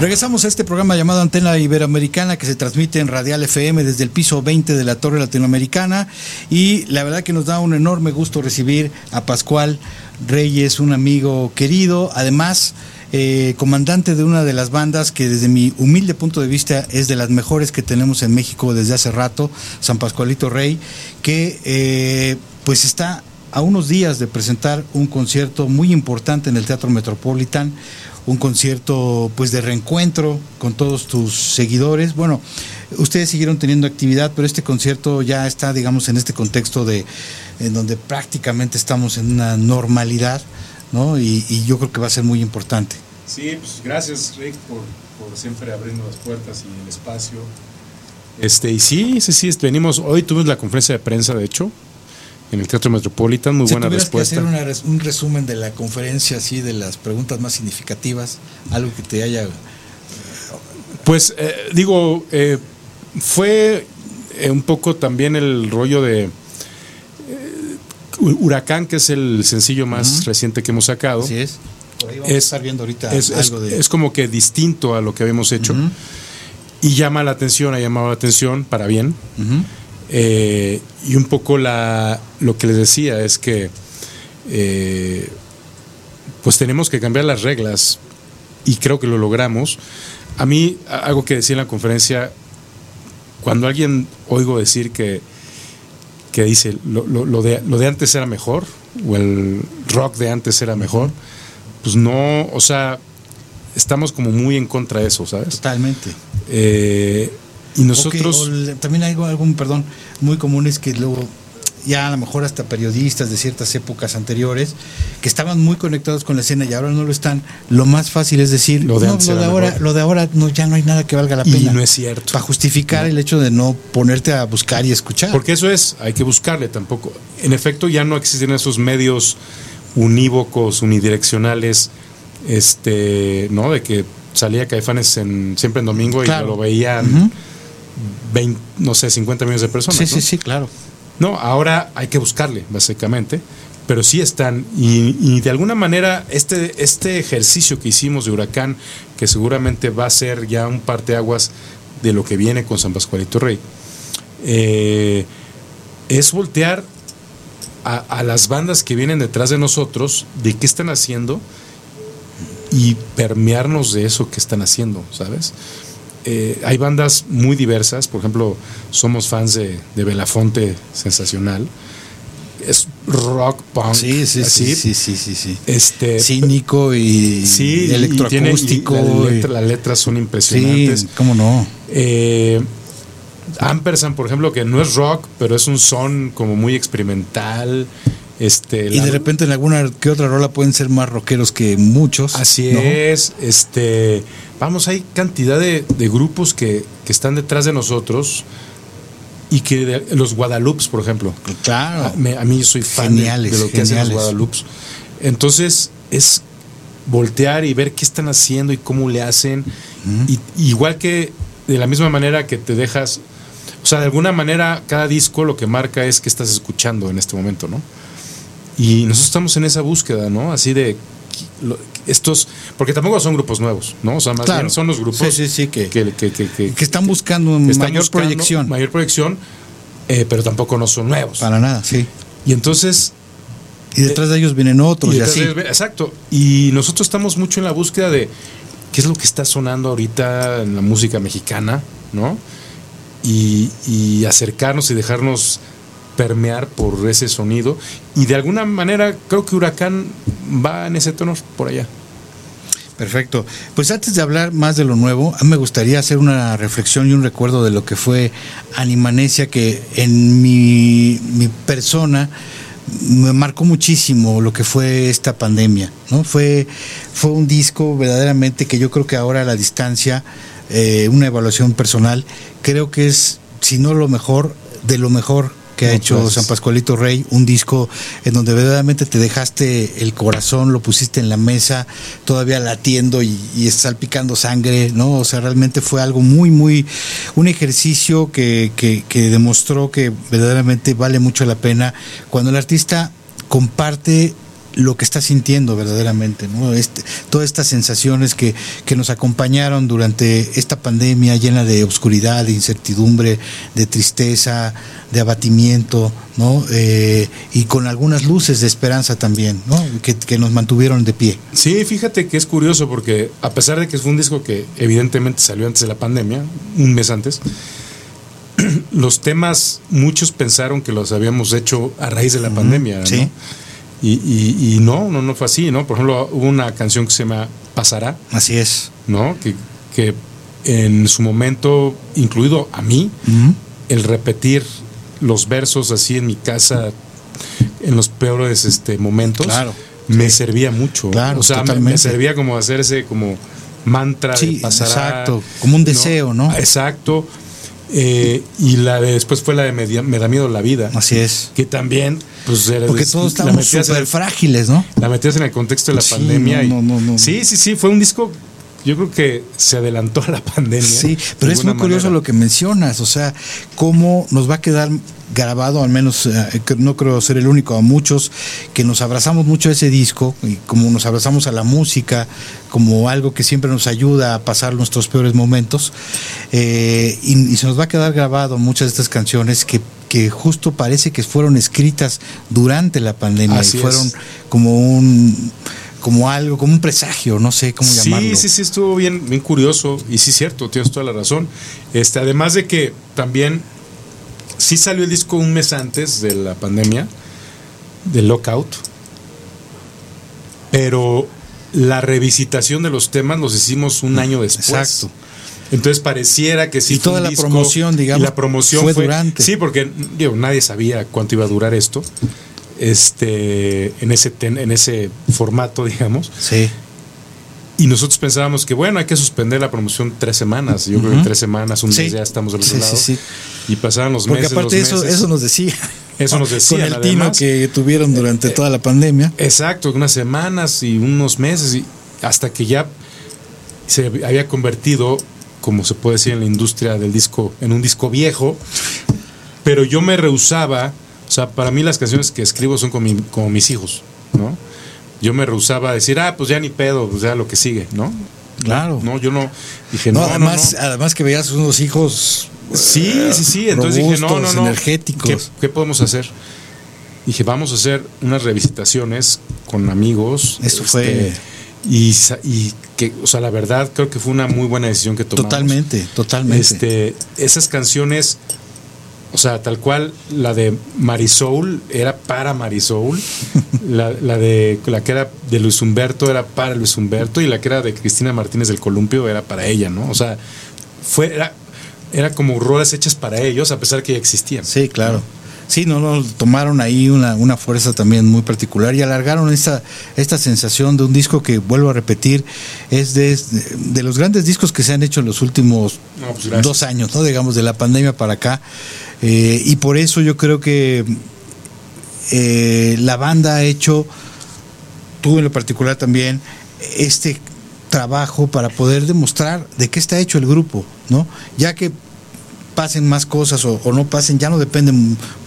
Regresamos a este programa llamado Antena Iberoamericana que se transmite en Radial FM desde el piso 20 de la Torre Latinoamericana. Y la verdad que nos da un enorme gusto recibir a Pascual Reyes, un amigo querido, además eh, comandante de una de las bandas que desde mi humilde punto de vista es de las mejores que tenemos en México desde hace rato, San Pascualito Rey, que eh, pues está a unos días de presentar un concierto muy importante en el Teatro Metropolitan, un concierto pues de reencuentro con todos tus seguidores. Bueno, ustedes siguieron teniendo actividad, pero este concierto ya está, digamos, en este contexto de en donde prácticamente estamos en una normalidad, ¿no? Y, yo creo que va a ser muy importante. Sí, pues gracias Rick por, por siempre abrirnos las puertas y el espacio. Este, y sí, sí, sí, venimos, hoy tuvimos la conferencia de prensa, de hecho, en el Teatro Metropolitan, muy Si buena respuesta. que hacer una res- un resumen de la conferencia, así, de las preguntas más significativas, algo que te haya... Pues eh, digo, eh, fue eh, un poco también el rollo de eh, Huracán, que es el sencillo más reciente que hemos sacado. Así es. Por ahí vamos a Es- estar viendo ahorita Es, es- algo de... es como que distinto a lo que habíamos hecho. Ujú. Y llama la atención, ha llamado la atención para bien. Ujú. Eh, y un poco la, lo que les decía es que eh, pues tenemos que cambiar las reglas y creo que lo logramos. A mí, algo que decía en la conferencia, cuando alguien oigo decir que, que dice lo, lo- lo de, lo de antes era mejor o el rock de antes era mejor, pues no, o sea, estamos como muy en contra de eso, ¿sabes? Totalmente. Eh, y nosotros... O también algo, algún, perdón, muy común es que luego ya a lo mejor hasta periodistas de ciertas épocas anteriores que estaban muy conectados con la escena y ahora no lo están, lo más fácil es decir, Lo de no, lo de ahora, mejor. lo de ahora no, ya no hay nada que valga la Y pena. no es cierto. Para justificar el hecho de no ponerte a buscar y escuchar. Porque eso es, hay que buscarle tampoco. En efecto, ya no existen esos medios unívocos, unidireccionales, este, ¿no? De que salía Caifanes en, siempre en domingo Claro. y lo veían. 20, no sé, 50 millones de personas. Sí, ¿no? sí, sí, claro. No, ahora hay que buscarle, básicamente. Pero sí están. Y, y de alguna manera, este, este ejercicio que hicimos de Huracán, que seguramente va a ser ya un parteaguas de lo que viene con San Pascualito Rey, eh, es voltear a, a las bandas que vienen detrás de nosotros, de qué están haciendo y permearnos de eso que están haciendo, ¿sabes? Eh, hay bandas muy diversas, por ejemplo, somos fans de, de Belafonte, sensacional. Es rock, punk, Sí, sí, así. sí, sí, sí, sí, sí. Este, Cínico y sí, y electroacústico. tiene- y la y- letra- las letras son sí, impresionantes. cómo no. Eh, Ampersand, por ejemplo, que no es rock, pero es un son como muy experimental. Este, Y la- de repente en alguna que otra rola pueden ser más rockeros que muchos. Así ¿no? es, este, vamos, hay cantidad de, de grupos que, que están detrás de nosotros y que de- los Guadalupes, por ejemplo, Claro. a, me- a mí yo soy fan de- Geniales, de, lo que hacen los. Guadalupes. Entonces es voltear y ver qué están haciendo y cómo le hacen. y, igual que de la misma manera que te dejas, o sea, de alguna manera cada disco lo que marca es que estás escuchando en este momento, ¿no? Y nosotros estamos en esa búsqueda, ¿no? Así de estos, porque tampoco son grupos nuevos, ¿no? O sea, más Claro. bien son los grupos Sí, sí, sí, que- que, que- que- están buscando mayor buscando proyección. Mayor proyección, eh, pero tampoco no son nuevos. Para nada, sí. Y entonces Y detrás de ellos vienen otros y y, así. ellos- exacto. Y nosotros estamos mucho en la búsqueda de qué es lo que está sonando ahorita en la música mexicana, ¿no? Y, y acercarnos y dejarnos permear por ese sonido. Y de alguna manera creo que Huracán va en ese tono por allá. Perfecto. Pues antes de hablar más de lo nuevo, a me gustaría hacer una reflexión y un recuerdo de lo que fue Animanesia, que en mi, mi persona me marcó muchísimo lo que fue esta pandemia, ¿no? Fue, fue un disco verdaderamente que yo creo que ahora a la distancia, eh, una evaluación personal, creo que es, si no lo mejor, de lo mejor que ha hecho pues. San Pascualito Rey, un disco en donde verdaderamente te dejaste el corazón, lo pusiste en la mesa, todavía latiendo y, y salpicando sangre, ¿no? O sea, realmente fue algo muy, muy, un ejercicio que, que, que demostró que verdaderamente vale mucho la pena cuando el artista comparte lo que está sintiendo verdaderamente, ¿no? Este, todas estas sensaciones que, que nos acompañaron durante esta pandemia llena de oscuridad, de incertidumbre, de tristeza, de abatimiento, ¿no? Eh, y con algunas luces de esperanza también, ¿no? Que, que nos mantuvieron de pie. Sí, fíjate que es curioso porque a pesar de que fue un disco que evidentemente salió antes de la pandemia, un mes antes, los temas muchos pensaron que los habíamos hecho a raíz de la pandemia, ¿no? sí. Y, y- y no, no, no fue así, ¿no? Por ejemplo, hubo una canción que se llama Pasará, Así es. ¿no? Que, que en su momento, incluido a mí, el repetir los versos así en mi casa en los peores este, momentos Claro, me servía mucho. Claro, o sea, me- servía como hacer ese como mantra Sí, de pasar. exacto, como un deseo, ¿no? Exacto. Eh, y la de después fue la de me, da miedo la vida. Así es. Que también, pues era- Porque todos en súper frágiles, ¿no? la metías en el contexto de la Sí, pandemia. no, no, no. Sí, sí, sí, fue un disco, yo creo que se adelantó a la pandemia. Sí, pero es muy curioso manera. lo que mencionas, o sea, cómo nos va a quedar grabado, al menos eh, que no creo ser el único, a muchos que nos abrazamos mucho a ese disco y como nos abrazamos a la música como algo que siempre nos ayuda a pasar nuestros peores momentos eh, y, y se nos va a quedar grabado muchas de estas canciones que que justo parece que fueron escritas durante la pandemia Así y fueron es. como un como algo, como un presagio, no sé cómo llamarlo. Sí, sí, sí, estuvo bien, bien curioso. Y sí, cierto, tienes toda la razón. Este, además de que también sí salió el disco un mes antes de la pandemia, del lockout. Pero la revisitación de los temas los hicimos un año después. Exacto. Entonces pareciera que sí Y toda la disco, promoción, digamos, y la promoción fue durante. Sí, porque digo, nadie sabía cuánto iba a durar esto. Este, en ese ten- en ese formato, digamos. Sí. Y nosotros pensábamos que, bueno, hay que suspender la promoción tres semanas. Yo creo que Ujú. tres semanas, un Sí. mes ya estamos del otro Sí, lado. sí. Y pasaban los Porque meses. aparte los eso, meses. eso nos decía. Eso nos decían, Con el tino que tuvieron durante toda la pandemia. Exacto, unas semanas y unos meses. Y hasta que ya se había convertido, como se puede decir en la industria del disco, en un disco viejo. Pero yo me rehusaba. O sea, para mí las canciones que escribo son como, mi- como mis hijos, ¿no? Yo me rehusaba a decir, ah, pues ya ni pedo, pues ya lo que sigue, ¿no? Claro. No, yo no. Dije, No, además, no. además que veías unos hijos. Sí, eh, sí, sí. Entonces dije, no, no, no. energéticos. ¿Qué, qué podemos hacer? Dije, vamos a hacer unas revisitaciones con amigos. Eso fue- Y, sa- y que, o sea, la verdad, creo que fue una muy buena decisión que tomamos. Totalmente, totalmente. Este, esas canciones, o sea, tal cual, la de Marisoul era para Marisoul, la, la de la que era de Luis Humberto era para Luis Humberto y la que era de Cristina Martínez del Columpio era para ella, ¿no? O sea, fue era, era como rolas hechas para ellos a pesar que ya existían. Sí, claro. Sí, no, no, tomaron ahí una, una fuerza también muy particular y alargaron esta, esta sensación de un disco que, vuelvo a repetir, es de, de los grandes discos que se han hecho en los últimos No, pues dos años, ¿no? Digamos, de la pandemia para acá. Eh, y por eso yo creo que eh, la banda ha hecho, tú en lo particular también, este trabajo para poder demostrar de qué está hecho el grupo, ¿no? Ya que pasen más cosas o, o no pasen, ya no depende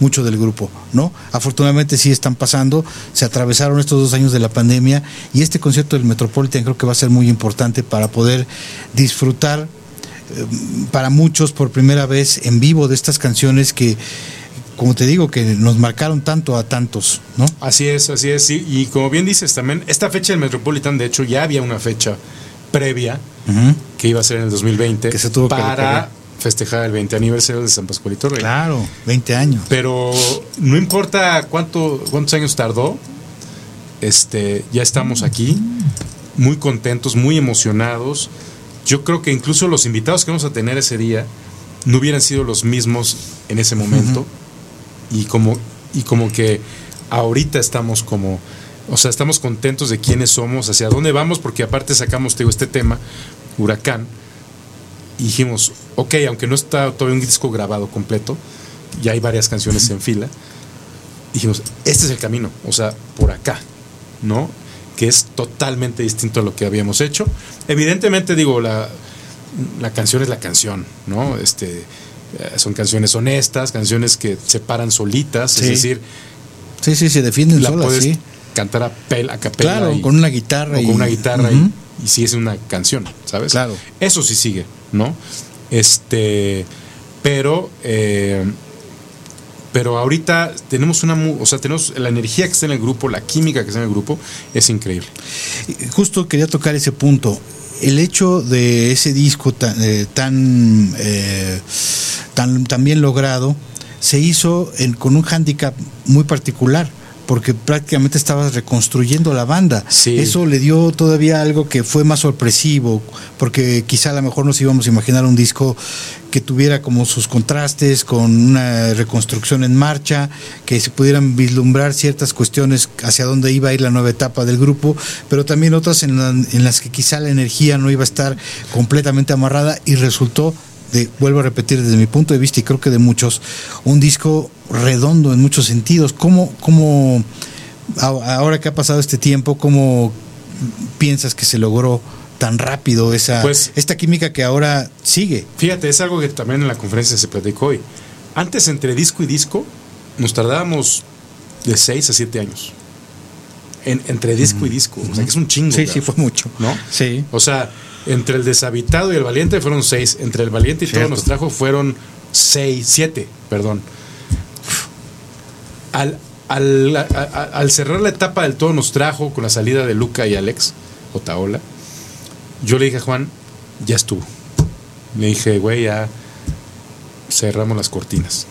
mucho del grupo, ¿no? Afortunadamente sí están pasando, se atravesaron estos dos años de la pandemia y este concierto del Metropolitan creo que va a ser muy importante para poder disfrutar eh, para muchos por primera vez en vivo de estas canciones que, como te digo, que nos marcaron tanto a tantos, ¿no? Así es, así es. sí. Y como bien dices también, esta fecha del Metropolitan, de hecho, ya había una fecha previa que iba a ser en el 2020 Que se tuvo para. Festejar el 20 aniversario de San Pascualito Rey. Claro, 20 años. Pero no importa cuánto, cuántos años tardó, este, ya estamos aquí, muy contentos, muy emocionados. Yo creo que incluso los invitados que vamos a tener ese día no hubieran sido los mismos en ese momento. Y como, y como que ahorita estamos como, o sea, estamos contentos de quiénes somos, hacia dónde vamos, porque aparte sacamos, te digo, este tema, Huracán, y dijimos, ok, aunque no está todavía un disco grabado completo, ya hay varias canciones en fila. Dijimos, este es el camino, o sea, por acá, ¿no? Que es totalmente distinto a lo que habíamos hecho. Evidentemente, digo, la, la canción es la canción, ¿no? Este, eh, son canciones honestas, canciones que se paran solitas, Sí. es decir, Sí, sí, se defienden la solas, puedes sí. cantar a, pel, a capela Claro, y- con una guitarra. o y- con una guitarra Ujú. y, y sí es una canción, ¿sabes? Claro. Eso sí sigue, ¿no? Este, pero, eh, pero ahorita tenemos una, o sea, tenemos la energía que está en el grupo, la química que está en el grupo, es increíble. Justo quería tocar ese punto. El hecho de ese disco tan eh, tan, eh, tan, bien logrado se hizo con un hándicap muy particular porque prácticamente estabas reconstruyendo la banda. Sí. Eso le dio todavía algo que fue más sorpresivo, porque quizá a lo mejor nos íbamos a imaginar un disco que tuviera como sus contrastes, con una reconstrucción en marcha, que se pudieran vislumbrar ciertas cuestiones hacia dónde iba a ir la nueva etapa del grupo, pero también otras en, la- en las que quizá la energía no iba a estar completamente amarrada y resultó de, vuelvo a repetir desde mi punto de vista y creo que de muchos, un disco redondo en muchos sentidos. ¿Cómo, cómo ahora que ha pasado este tiempo, cómo piensas que se logró tan rápido esa Pues- esta química que ahora sigue? Fíjate, es algo que también en la conferencia se platicó hoy. Antes, entre disco y disco, nos tardábamos de 6 a 7 años. En- entre disco y disco. O sea, que es un chingo. Sí, sí, fue mucho. ¿No? Sí. O sea, entre el deshabitado y el valiente fueron seis. Entre el valiente y Cierto. todo nos trajo fueron seis, siete, perdón. Al, al, a- a- al cerrar la etapa del todo nos trajo con la salida de Luca y Alex, Otaola, yo le dije a Juan, ya estuvo. Le dije, güey, ya cerramos las cortinas.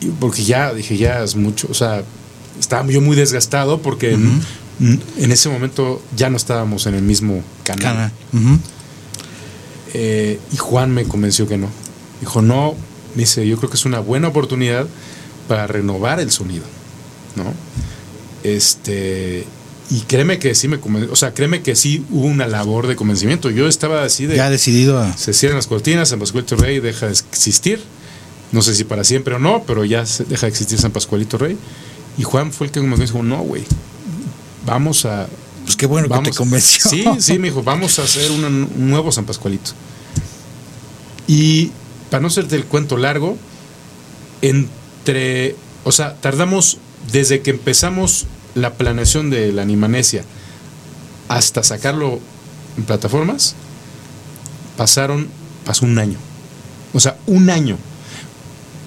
Y porque ya, dije, ya es mucho. O sea, estaba yo muy desgastado porque en ese momento ya no estábamos en el mismo canal. Eh, y Juan me convenció que no. Dijo, no, me dice, yo creo que es una buena oportunidad para renovar el sonido, ¿no? Este, y créeme que sí me convenció, o sea, créeme que sí hubo una labor de convencimiento. Yo estaba así de, Ya decidido a se cierran las cortinas, San Pascualito Rey deja de existir, no sé si para siempre o no, pero ya deja de existir San Pascualito Rey. Y Juan fue el que me dijo, no, güey, vamos a, pues qué bueno que te convenció. Sí, sí, me dijo, vamos a hacer una- un nuevo San Pascualito. Y para no hacerte el cuento largo, entre, o sea, tardamos desde que empezamos la planeación de la Animanesia hasta sacarlo en plataformas, pasaron, pasó un año. O sea, un año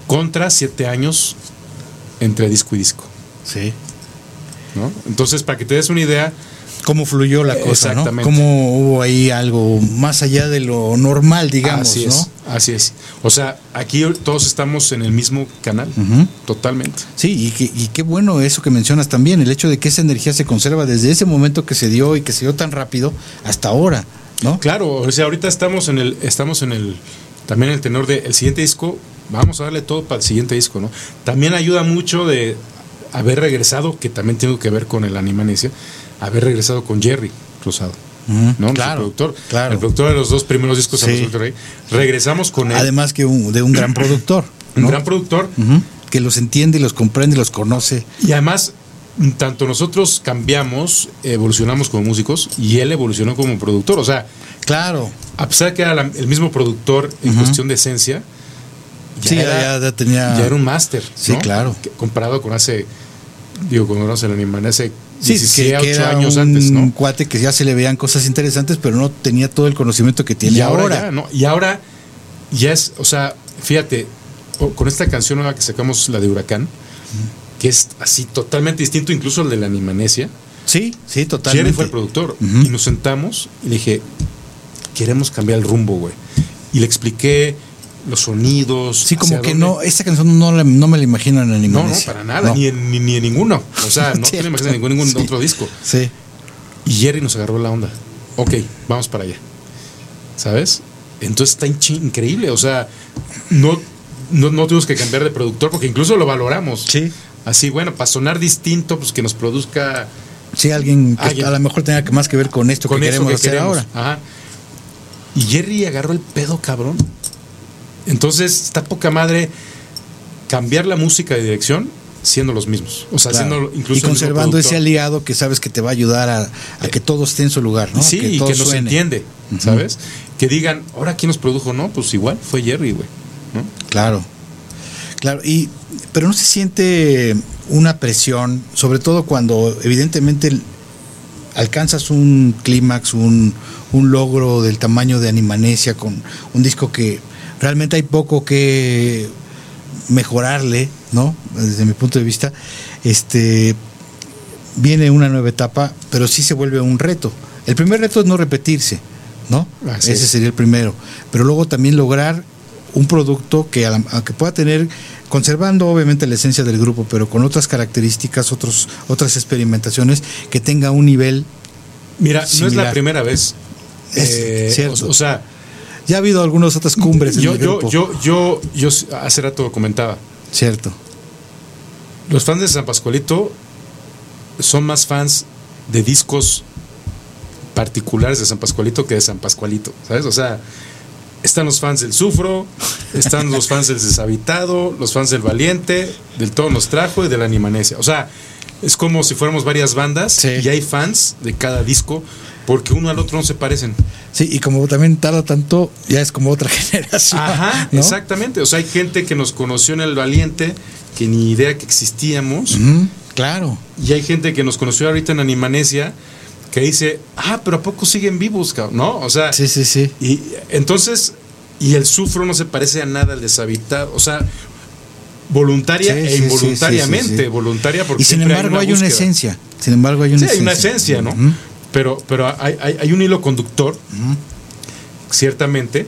contra siete años entre disco y disco. Sí. ¿No? Entonces, para que te des una idea, Cómo fluyó la cosa. Cómo hubo ahí algo más allá de lo normal, digamos, así ¿no? es, así es. O sea, aquí todos estamos en el mismo canal, totalmente. Sí, y, que- y qué bueno eso que mencionas también, el hecho de que esa energía se conserva desde ese momento que se dio y que se dio tan rápido hasta ahora, ¿no? Claro, o sea, ahorita estamos en el, estamos en el, también el tenor del siguiente disco, vamos a darle todo para el siguiente disco, ¿no? También ayuda mucho de haber regresado, que también tengo que ver con el Animanesia, haber regresado con Jerry Rosado. ¿no? Claro, productor, claro. el productor de los dos primeros discos de Sí. Pascualito Rey. Regresamos con él, Además que un- de un gran productor, un gran productor, que los entiende y los comprende y los conoce. Y además, tanto nosotros cambiamos, evolucionamos como músicos y él evolucionó como productor. O sea, Claro, a pesar de que era la- el mismo productor en cuestión de esencia, ya, sí, ya, era, ya- ya tenía... ya era un máster. Sí, ¿no? claro. Comparado con hace, digo, cuando nos el anime, hace Sí, 17, que, que 8 era años un antes, ¿no? cuate que ya se le veían cosas interesantes, pero no tenía todo el conocimiento que tiene y ahora, ahora. ya, ¿no? Y ahora ya es, o sea, fíjate, con esta canción nueva que sacamos, la de Huracán, que es así totalmente distinto incluso al de la Animanesia. Sí, sí, totalmente. Jerry fue el productor y nos sentamos y le dije, queremos cambiar el rumbo, güey. Y le expliqué los sonidos. Sí, como que dónde- no, esta canción no, la- no me la imagino en No, ninguna. no, para nada, Ni, en, ni, ni en ninguno. O sea, no te imaginas en ningún, ningún Sí. otro disco. Sí. Y Jerry nos agarró la onda. Ok, vamos para allá. ¿Sabes? Entonces está increíble. O sea, no, no, no tuvimos que cambiar de productor porque incluso lo valoramos. Sí. Así, bueno, para sonar distinto, pues que nos produzca Sí, alguien que Alguien. a lo mejor tenga que más que ver con esto con que queremos que hacer queremos. ahora. Ajá. Y Jerry agarró el pedo, cabrón. Entonces, está poca madre cambiar la música de dirección siendo los mismos. O sea, Claro. siendo incluso y conservando ese aliado que sabes que te va a ayudar a, a que todo esté en su lugar, ¿no? Sí, y que nos entiende. ¿sabes? Que digan, ahora quién nos produjo, no, pues igual fue Jerry, güey. ¿no? Claro. Claro, y pero no se siente una presión, sobre todo cuando evidentemente alcanzas un clímax, un, un logro del tamaño de Animanesia con un disco que realmente hay poco que mejorarle, ¿no? Desde mi punto de vista, este viene una nueva etapa, pero sí se vuelve un reto. El primer reto es no repetirse, ¿no? Así Ese es. sería el primero. Pero luego también lograr un producto que, a la- aunque pueda tener, conservando obviamente la esencia del grupo, pero con otras características, otros, otras experimentaciones, que tenga un nivel. Mira, no es la primera vez. Es Eh, cierto. O, o sea, Ya ha habido algunas otras cumbres en yo, el yo, grupo. yo, yo, yo hace rato comentaba, Cierto. los fans de San Pascualito son más fans de discos particulares de San Pascualito que de San Pascualito, ¿sabes? O sea, están los fans del Sufro, están los fans del Deshabitado, los fans del Valiente, del Todo nos trajo y de la Animanesia. O sea, es como si fuéramos varias bandas Sí. y hay fans de cada disco porque uno al otro no se parecen. Sí, y como también tarda tanto, ya es como otra generación. Ajá, ¿no? exactamente. O sea, hay gente que nos conoció en el Valiente que ni idea que existíamos. Claro. Y hay gente que nos conoció ahorita en Animanesia que dice, ah, pero ¿a poco siguen vivos, cabrón? ¿No? O sea, Sí, sí, sí. y entonces, y el sufro no se parece a nada al deshabitado. O sea, voluntaria Sí, e sí, involuntariamente. sí. Voluntaria porque Y sin embargo hay una, búsqueda. esencia. Sin embargo hay una Sí, hay esencia. una esencia, ¿no? Ujú. Pero, pero hay, hay- hay un hilo conductor, ciertamente,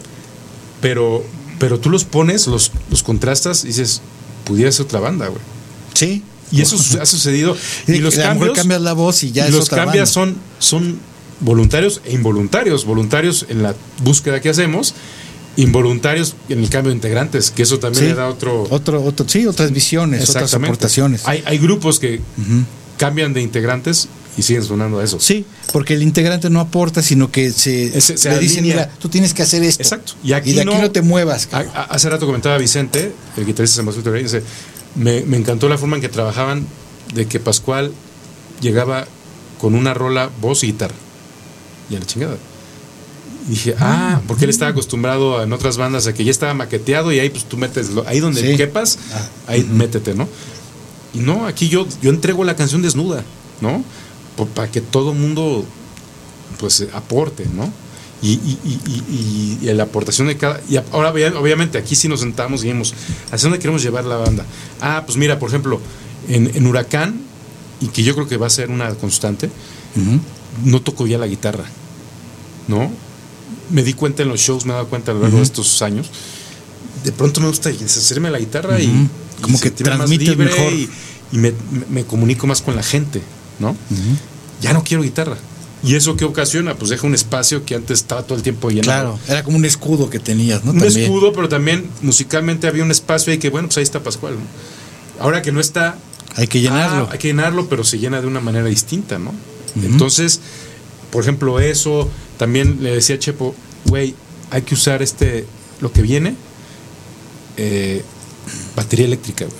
pero, pero tú los pones, los, los contrastas y dices, pudiera ser otra banda, güey. Sí. Y eso ha sucedido. Y los a lo mejor cambios, cambias la voz y ya y es los otra cambios banda. son, son voluntarios e involuntarios. Voluntarios en la búsqueda que hacemos, involuntarios en el cambio de integrantes, que eso también Sí. le da otro... Otro, otro, sí, otras visiones, otras aportaciones. Hay, hay grupos que cambian de integrantes y siguen sonando a eso. Sí, porque el integrante no aporta, sino que se, Ese- se le dicen, mira, tú tienes que hacer esto. Exacto. Y aquí de aquí no, no- te muevas. A- a- Hace rato comentaba Vicente, el guitarrista de dice, me, me encantó la forma en que trabajaban, de que Pascual llegaba con una rola, voz y guitarra. Y a la chingada. Dije, ah, porque él estaba acostumbrado en otras bandas a que ya estaba maqueteado y ahí pues tú metes, ahí donde Sí. quepas, Ah, ahí métete, ¿no? Y no, aquí yo, yo entrego la canción desnuda, ¿no? Por- para que todo mundo pues aporte, ¿no? Y, y, la aportación de cada... Y ahora obvia- obviamente aquí sí nos sentamos y vimos, ¿hacia dónde queremos llevar la banda? Ah, pues mira, por ejemplo, en, en Huracán, y que yo creo que va a ser una constante, no toco ya la guitarra, ¿no? Me di cuenta en los shows, me he dado cuenta a lo largo de estos años. De pronto me gusta deshacerme de la guitarra y, Como que libre mejor. y, y me, me- comunico más con la gente, ¿no? Ya no quiero guitarra. ¿Y eso qué ocasiona? Pues deja un espacio que antes estaba todo el tiempo llenado. Claro, era como un escudo que tenías, ¿no? Un También. escudo, pero también musicalmente había un espacio ahí que, bueno, pues ahí está Pascual. ¿no? Ahora que no está, Hay que llenarlo. Ah, hay que llenarlo, pero se llena de una manera distinta, ¿no? Entonces, por ejemplo, eso, también le decía a Chepo, güey, hay que usar este, lo que viene, eh, batería eléctrica, güey.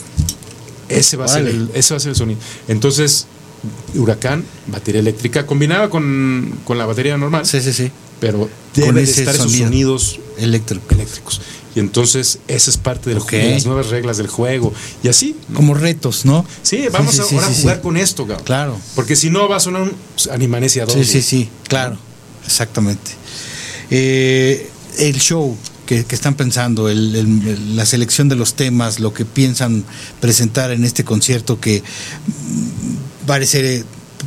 Ese va, a ser el, ese va a ser el sonido. Entonces, Huracán, batería eléctrica, combinada con, con la batería normal, Sí, sí, sí. pero debe de estar esos sonido. sonidos Eléctrico. eléctricos. Y entonces, esa es parte del Ok. juego, las nuevas reglas del juego. Y así. Como retos, ¿no? Sí, vamos sí, a- sí, ahora sí, a jugar con esto, cabrón. Claro. Porque si no va a sonar un Animanesia 2. Sí, sí, sí, claro, exactamente. Eh, el show que, que están pensando, el- la selección de los temas, lo que piensan presentar en este concierto que mm, parece,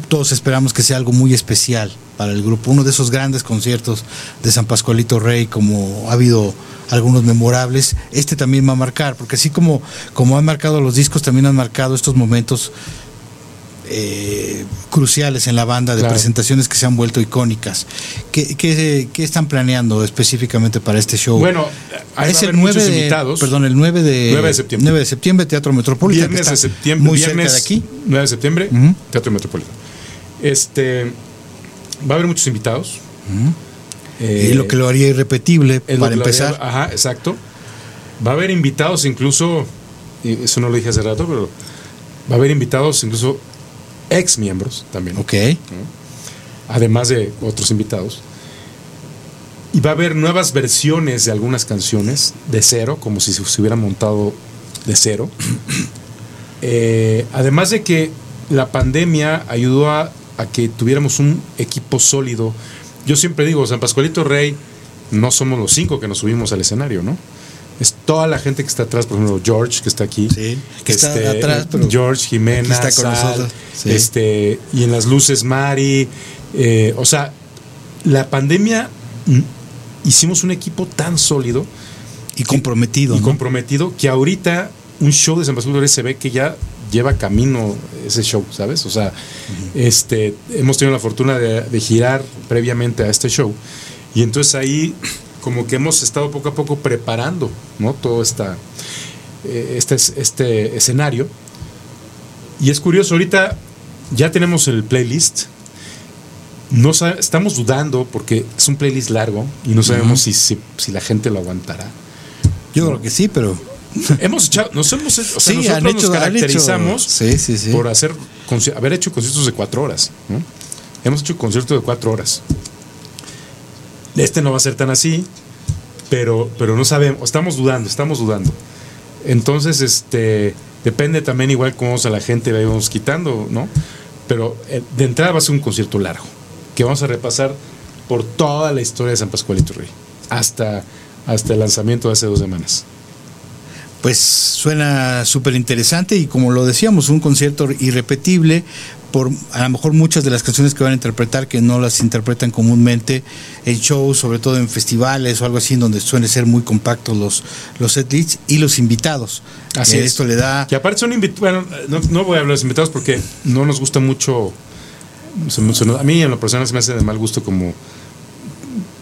todos esperamos que sea algo muy especial para el grupo, uno de esos grandes conciertos de San Pascualito Rey, como ha habido algunos memorables, este también va a marcar, porque así como, como han marcado los discos, también han marcado estos momentos eh, cruciales en la banda, de Claro. presentaciones que se han vuelto icónicas. ¿Qué, qué, qué están planeando específicamente para este show? Bueno, es el haber 9 muchos de, invitados. perdón, el 9 de, 9 de septiembre. 9 de septiembre, Teatro Metropolitano. Viernes de septiembre. Muy viernes, cerca de aquí. 9 de septiembre. Teatro Metropolitano. Este, va a haber muchos invitados. Eh, y lo que lo haría irrepetible para haría- empezar. Ajá, exacto. va a haber invitados incluso, y eso no lo dije hace rato, pero va a haber invitados incluso ex miembros también. Ok. Además de otros invitados. Y va a haber nuevas versiones de algunas canciones de cero, como si se hubieran montado de cero. Eh, además de que la pandemia ayudó a, a que tuviéramos un equipo sólido. Yo siempre digo, San Pascualito Rey, no somos los cinco que nos subimos al escenario, ¿no? Es toda la gente que está atrás, por ejemplo, George, que está aquí. Sí, que está atrás, pero George, Jimena, está con Sal, nosotros, sí. este, y en las luces Mari. eh, o sea, la pandemia mm, hicimos un equipo tan sólido Y comprometido. y ¿no? comprometido que ahorita un show de San Pascual Rey se ve que ya lleva camino ese show, ¿sabes? O sea, este, hemos tenido la fortuna de, de girar previamente a este show y entonces ahí como que hemos estado poco a poco preparando, ¿no? Todo esta, eh, este, este escenario. Y es curioso, ahorita ya tenemos el playlist. No estamos dudando porque es un playlist largo y no sabemos si, si, si la gente lo aguantará. Yo creo que sí, pero. Hemos echado, nos hemos, o sea, sí, nosotros nos hecho- caracterizamos Sí, por hacer haber hecho conciertos de cuatro horas. ¿no? Hemos hecho conciertos de cuatro horas. Este no va a ser tan así, pero, pero no sabemos, estamos dudando, estamos dudando. Entonces, este, depende también igual cómo a la gente la íbamos quitando, ¿no? Pero eh, de entrada va a ser un concierto largo, que vamos a repasar por toda la historia de San Pascualito Rey, hasta, hasta el lanzamiento de hace dos semanas. Pues suena súper interesante y como lo decíamos, un concierto irrepetible por a lo mejor muchas de las canciones que van a interpretar que no las interpretan comúnmente en shows, sobre todo en festivales o algo así, en donde suelen ser muy compactos los, los setlists y los invitados. Así Eh, es. Esto le da... Que aparte son invitados, bueno, no, no voy a hablar de los invitados porque no nos gusta mucho, a mí en lo personal se me hace de mal gusto como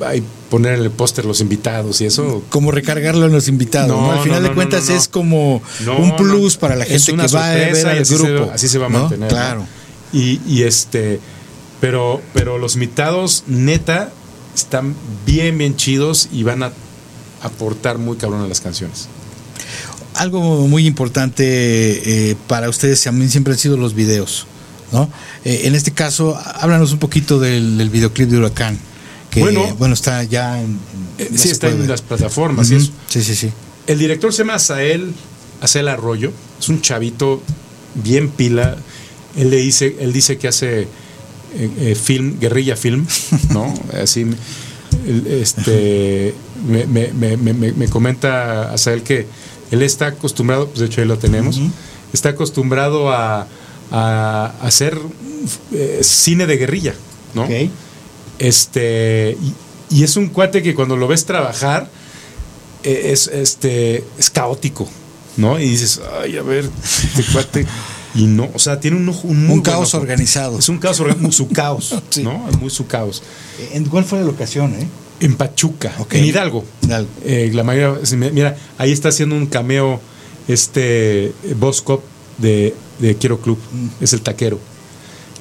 ay, poner en el póster los invitados y eso. Como recargarlo en los invitados. No, ¿no? Al final no, de cuentas es como un plus para la gente que va a ver sorpresa y al así se grupo. va- así se va a mantener. Claro. Y, y este, pero, pero los invitados neta están bien, bien chidos y van a aportar muy cabrón a las canciones. Algo muy importante eh, para ustedes también siempre han sido los videos, ¿no? Eh, en este caso, háblanos un poquito del, del videoclip de Huracán, que Bueno. bueno, está ya en... Eh, sí, está puede en las plataformas y eso. Sí, sí, sí. El director se llama Asael, Asael Arroyo, es un chavito bien pila. Él le dice, él dice que hace eh, eh, film, guerrilla film, ¿no? Así este me, me- me- me- me- me comenta Asael que él está acostumbrado, pues de hecho ahí lo tenemos, está acostumbrado a, a hacer eh, cine de guerrilla, ¿no? Ok. Este, y, y es un cuate que cuando lo ves trabajar, eh, es, este, es caótico, ¿no? Y dices, ay, a ver, este cuate. Y no, o sea, tiene un, un, muy Un caos organizado. Es un caos, su caos, Sí. ¿no? Muy su caos. ¿En cuál fue la locación, eh? En Pachuca, en Hidalgo. Hidalgo. Eh, la mayoría, mira, ahí está haciendo un cameo este eh, Boss Cop de, de Quiero Club, Mm. es el taquero.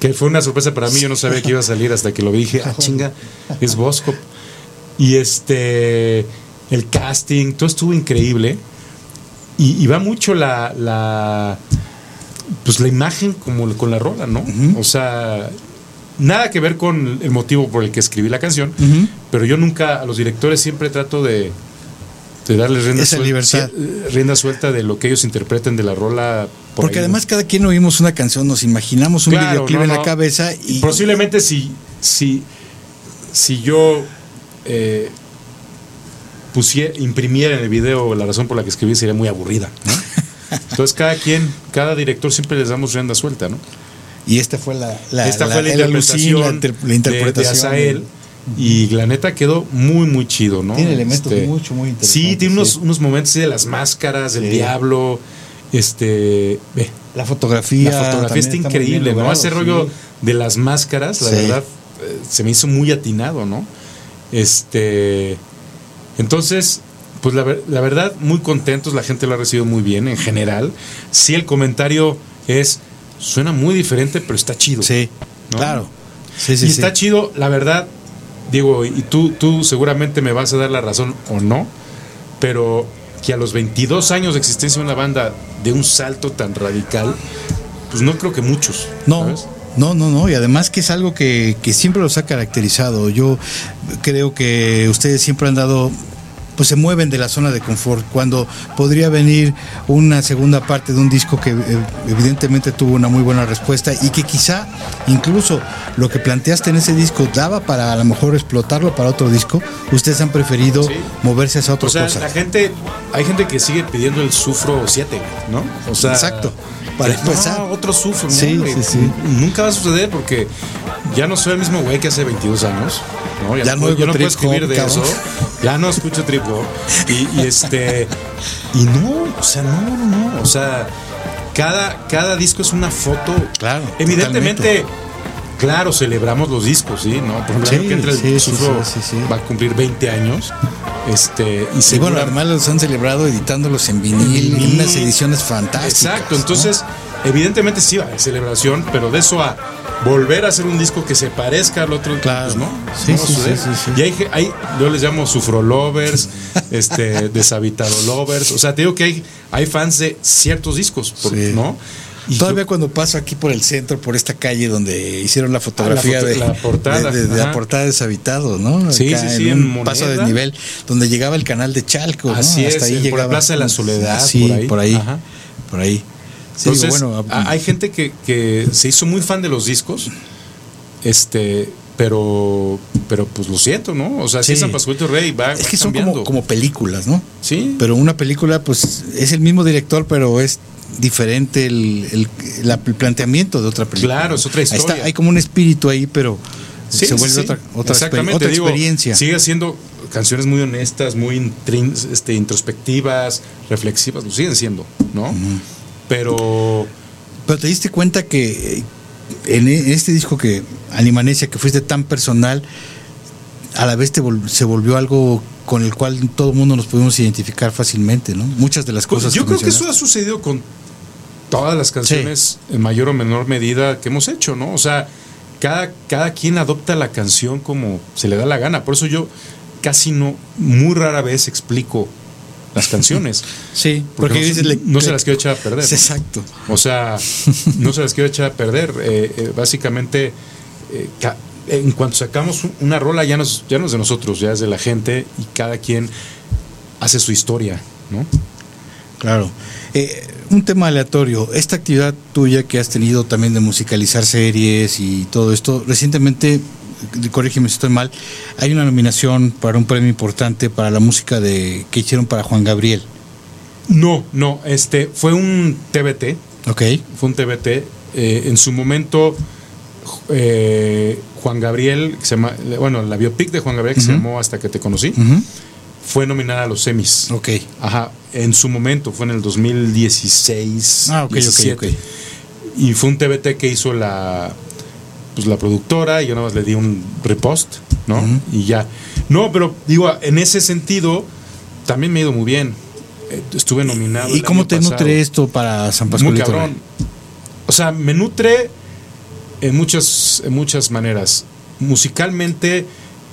Que fue una sorpresa para mí, yo no sabía que iba a salir hasta que lo vi dije, ah, chinga, es Boss Cop. Y este, el casting, todo estuvo increíble. Y, y va mucho la, la, pues la imagen como con la rola, ¿no? O sea, nada que ver con el motivo por el que escribí la canción, pero yo nunca, a los directores siempre trato de, de darles rienda, Esa suel- libertad. sí, eh, rienda suelta de lo que ellos interpreten de la rola. por Porque ahí, ¿no? además cada quien oímos una canción, nos imaginamos un Claro, videoclip no, en la cabeza y... Posiblemente si, si, si yo eh, imprimiera en el video la razón por la que escribí sería muy aburrida. Entonces cada quien, cada director siempre les damos rienda suelta, ¿no? Y esta fue la, la, Esta fue la interpretación, la, inter- la de- interpretación. de, Azael. Y la neta quedó muy, muy chido, ¿no? Tiene elementos mucho, muy interesantes, Sí, tiene unos, sí. unos momentos así de las máscaras, del Sí. diablo. Este. Ve, La fotografía. la fotografía está increíble, ¿no? Ese sí. rollo de las máscaras, la verdad, eh, se me hizo muy atinado, ¿no? Este. Entonces, pues la, la verdad, muy contentos, la gente lo ha recibido muy bien en general. Sí, el comentario es. Suena muy diferente, pero está chido. Sí, ¿no? claro. Sí, sí, y sí. está chido, la verdad, digo, y tú, tú seguramente me vas a dar la razón o no, pero que a los 22 años de existencia de una banda de un salto tan radical, pues no creo que muchos. No. ¿sabes? No, no, no, y además que es algo que, que siempre los ha caracterizado. Yo creo que ustedes siempre han dado, pues se mueven de la zona de confort, cuando podría venir una segunda parte de un disco que eh, evidentemente tuvo una muy buena respuesta y que quizá incluso lo que planteaste en ese disco daba para a lo mejor explotarlo para otro disco, ustedes han preferido Sí. moverse hacia otra O sea, cosa. la gente, hay gente que sigue pidiendo el sufro 7, ¿no? O sea, Exacto. Para empezar. no, otro sufro, ¿no, Sí, sí, sí. Nunca va a suceder porque ya no soy el mismo güey que hace 22 años, ¿no? Ya no puedo- yo no puedo escribir de cabrón. eso. Ya no escucho trip hop. Y, y este. Y no, o sea, no, no, no. O sea, cada, cada disco es una foto. Claro, Evidentemente. Claro, celebramos los discos, ¿sí? ¿No? Por ejemplo, Sí, que entra el sí, Sufro va a cumplir 20 años. Este, y Y bueno, además los han celebrado editándolos en vinil, En unas ediciones fantásticas. Exacto, ¿no? Evidentemente sí va a celebración, pero de eso a volver a hacer un disco que se parezca al otro, Claro. pues no. Sí, no sí, sí, sí. Y hay, hay- yo les llamo sufro lovers, este, deshabitado lovers, o sea, te digo que hay, hay fans de ciertos discos. ¿no? Y Todavía yo- cuando paso aquí por el centro, por esta calle donde hicieron la fotografía Ah, la foto- de, la portada, de, de- de la portada deshabitado, ¿no? Sí, Acá sí, sí, en un en paso de nivel donde llegaba el canal de Chalco, ¿no? Así es, Hasta ahí por la. Plaza de la Soledad, Sí, por ahí. por ahí. Por ahí. Sí, Entonces, digo, bueno, a- hay gente que, que se hizo muy fan de los discos, este, pero, pero pues lo siento, ¿no? O sea, si Sí. es San Pascualito Rey, va, es va que son como, películas, ¿no? Sí, Pero una película, pues, es el mismo director, pero es diferente el, el- la- el planteamiento de otra película. Claro, es otra Ahí está, historia. hay como un espíritu ahí, pero Sí, se vuelve sí. otra, otra, Exactamente, otra digo, experiencia. Sigue haciendo canciones muy honestas, muy este, introspectivas, reflexivas, lo siguen siendo, ¿no? Pero Pero te diste cuenta que eh, en e- en este disco que Animanesia, que fuiste tan personal, a la vez te vol- se volvió algo con el cual todo el mundo nos pudimos identificar fácilmente, ¿no? Muchas de las cosas. Pues yo creo que eso ha sucedido con todas las canciones en mayor o menor medida que hemos hecho, ¿no? O sea, cada, cada quien adopta la canción como se le da la gana. Por eso yo casi no, muy rara vez explico las canciones. Sí, Porque, porque, no, dices, se, le- no se le- las quiero echar a perder. Exacto. O sea, no se las quiero echar a perder. Eh, eh, básicamente, eh, en cuanto sacamos un- una rola, ya no, es- ya no es de nosotros, ya es de la gente y cada quien hace su historia, ¿no? Claro. Eh, un tema aleatorio. Esta actividad tuya que has tenido también de musicalizar series y todo esto, recientemente, corrígeme si estoy mal, hay una nominación para un premio importante para la música de que hicieron para Juan Gabriel. No, no, este fue un TBT, Ok. fue un TBT. eh, en su momento, eh, Juan Gabriel, que se llama, bueno, la biopic de Juan Gabriel que se llamó Hasta que te conocí, fue nominada a los semis. Ok. Ajá, en su momento, fue en el 2016. Ah, ok, ok, 17. ok. Y fue un TBT que hizo la pues la productora y yo nada más le di un repost, ¿no? Y ya. No, pero digo, en ese sentido también me ha ido muy bien. Eh, Estuve nominado. ¿Y cómo te pasado. nutre esto para San Muy Pascualito? cabrón. O sea, me nutre en muchas, en muchas maneras. Musicalmente,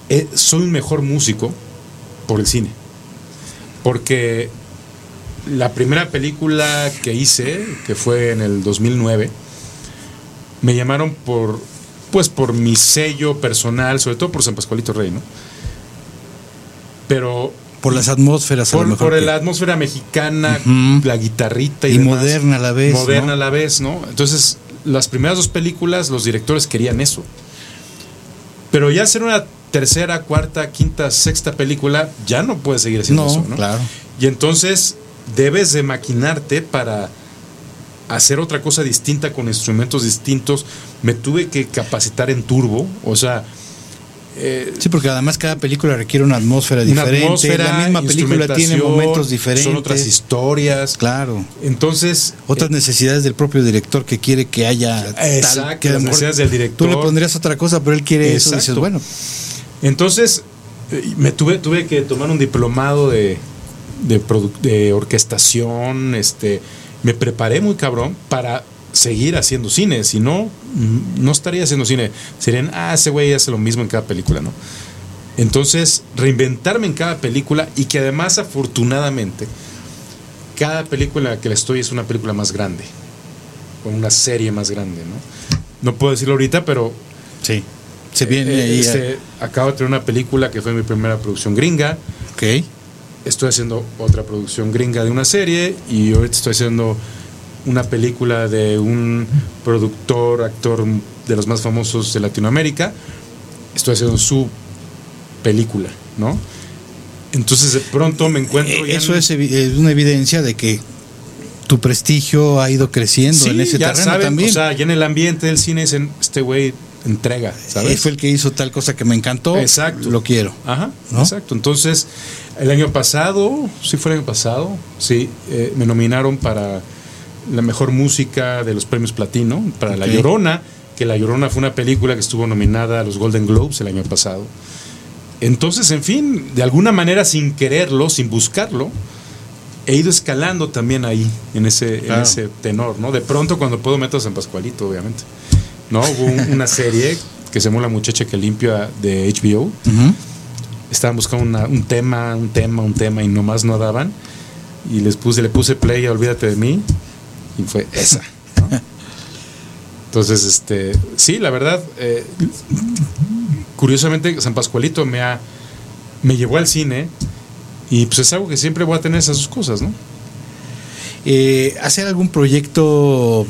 eh, soy un mejor músico por el cine. Porque la primera película que hice, que fue en el 2009, me llamaron por, pues por mi sello personal, sobre todo por San Pascualito Rey, ¿no? Pero Por las atmósferas, a lo por, mejor. por que- la atmósfera mexicana, la guitarrita y, Y demás. moderna a la vez, Moderna ¿no? a la vez, ¿no? Entonces, las primeras dos películas, los directores querían eso. Pero ya hacer una tercera, cuarta, quinta, sexta película, ya no puedes seguir haciendo No, eso, ¿no? claro. Y entonces debes de maquinarte para hacer otra cosa distinta con instrumentos distintos. Me tuve que capacitar en turbo, o sea, eh, Sí, porque además cada película requiere una atmósfera una diferente. atmósfera, la misma película tiene momentos diferentes. Son otras historias. Claro. Entonces, Otras necesidades del propio director que quiere que haya Exacto, tal que las necesidades del director. Tú le pondrías otra cosa, pero él quiere eso. Exacto. Dices, bueno, Entonces, eh, me tuve, tuve que tomar un diplomado de, de, de orquestación, este, me preparé muy cabrón para seguir haciendo cine, si no, mm, no estaría haciendo cine. Serían, ah, ese güey hace lo mismo en cada película, ¿no? Entonces, reinventarme en cada película y que además, afortunadamente, cada película que le estoy es una película más grande, o una serie más grande, ¿no? No puedo decirlo ahorita, pero Sí. Se viene eh, ahí. este, acabo de tener una película que fue mi primera producción gringa. Ok. Estoy haciendo otra producción gringa de una serie y ahorita estoy haciendo una película de un productor, actor de los más famosos de Latinoamérica. Estoy haciendo su película, ¿no? Entonces de pronto me encuentro... Eh, Eso en- es, una evidencia de que tu prestigio ha ido creciendo Sí, en ese ya terreno saben, también. O sea, ya en el ambiente del cine dicen, este güey entrega, ¿sabes? fue el que hizo tal cosa que me encantó. Exacto. Lo quiero. Ajá, ¿no? exacto. Entonces, el año pasado, sí fue el año pasado, sí, eh, me nominaron para la mejor música de los premios Platino, para La. Llorona, que La Llorona fue una película que estuvo nominada a los Golden Globes el año pasado. Entonces, en fin, de alguna manera, sin quererlo, sin buscarlo, he ido escalando también ahí, en ese, Claro. en ese tenor, ¿no? De pronto, cuando puedo, meto a San Pascualito, obviamente. ¿No? Hubo un- una serie que se llama La muchacha que limpia de HBO. Estaban buscando una- un tema, un tema, un tema y nomás no daban. Y les puse, le puse play a Olvídate de mí y fue esa. ¿no? Entonces, este, sí, la verdad, eh, curiosamente San Pascualito me ha, me llevó al cine y pues es algo que siempre voy a tener esas dos cosas, ¿no? Eh, hacer algún proyecto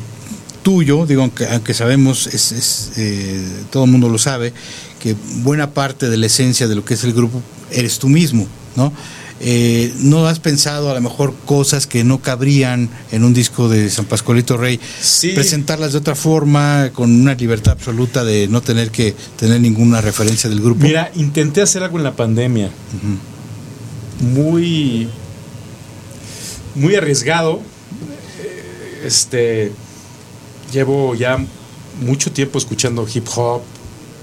tuyo, digo, aunque, aunque sabemos, es, es, eh, todo el mundo lo sabe, que buena parte de la esencia de lo que es el grupo eres tú mismo, ¿no? Eh, ¿No has pensado a lo mejor cosas que no cabrían en un disco de San Pascualito Rey? Sí. Presentarlas de otra forma, con una libertad absoluta de no tener que tener ninguna referencia del grupo. Mira, intenté hacer algo en la pandemia. Muy. Muy arriesgado. Eh, Este. Llevo ya mucho tiempo escuchando hip hop,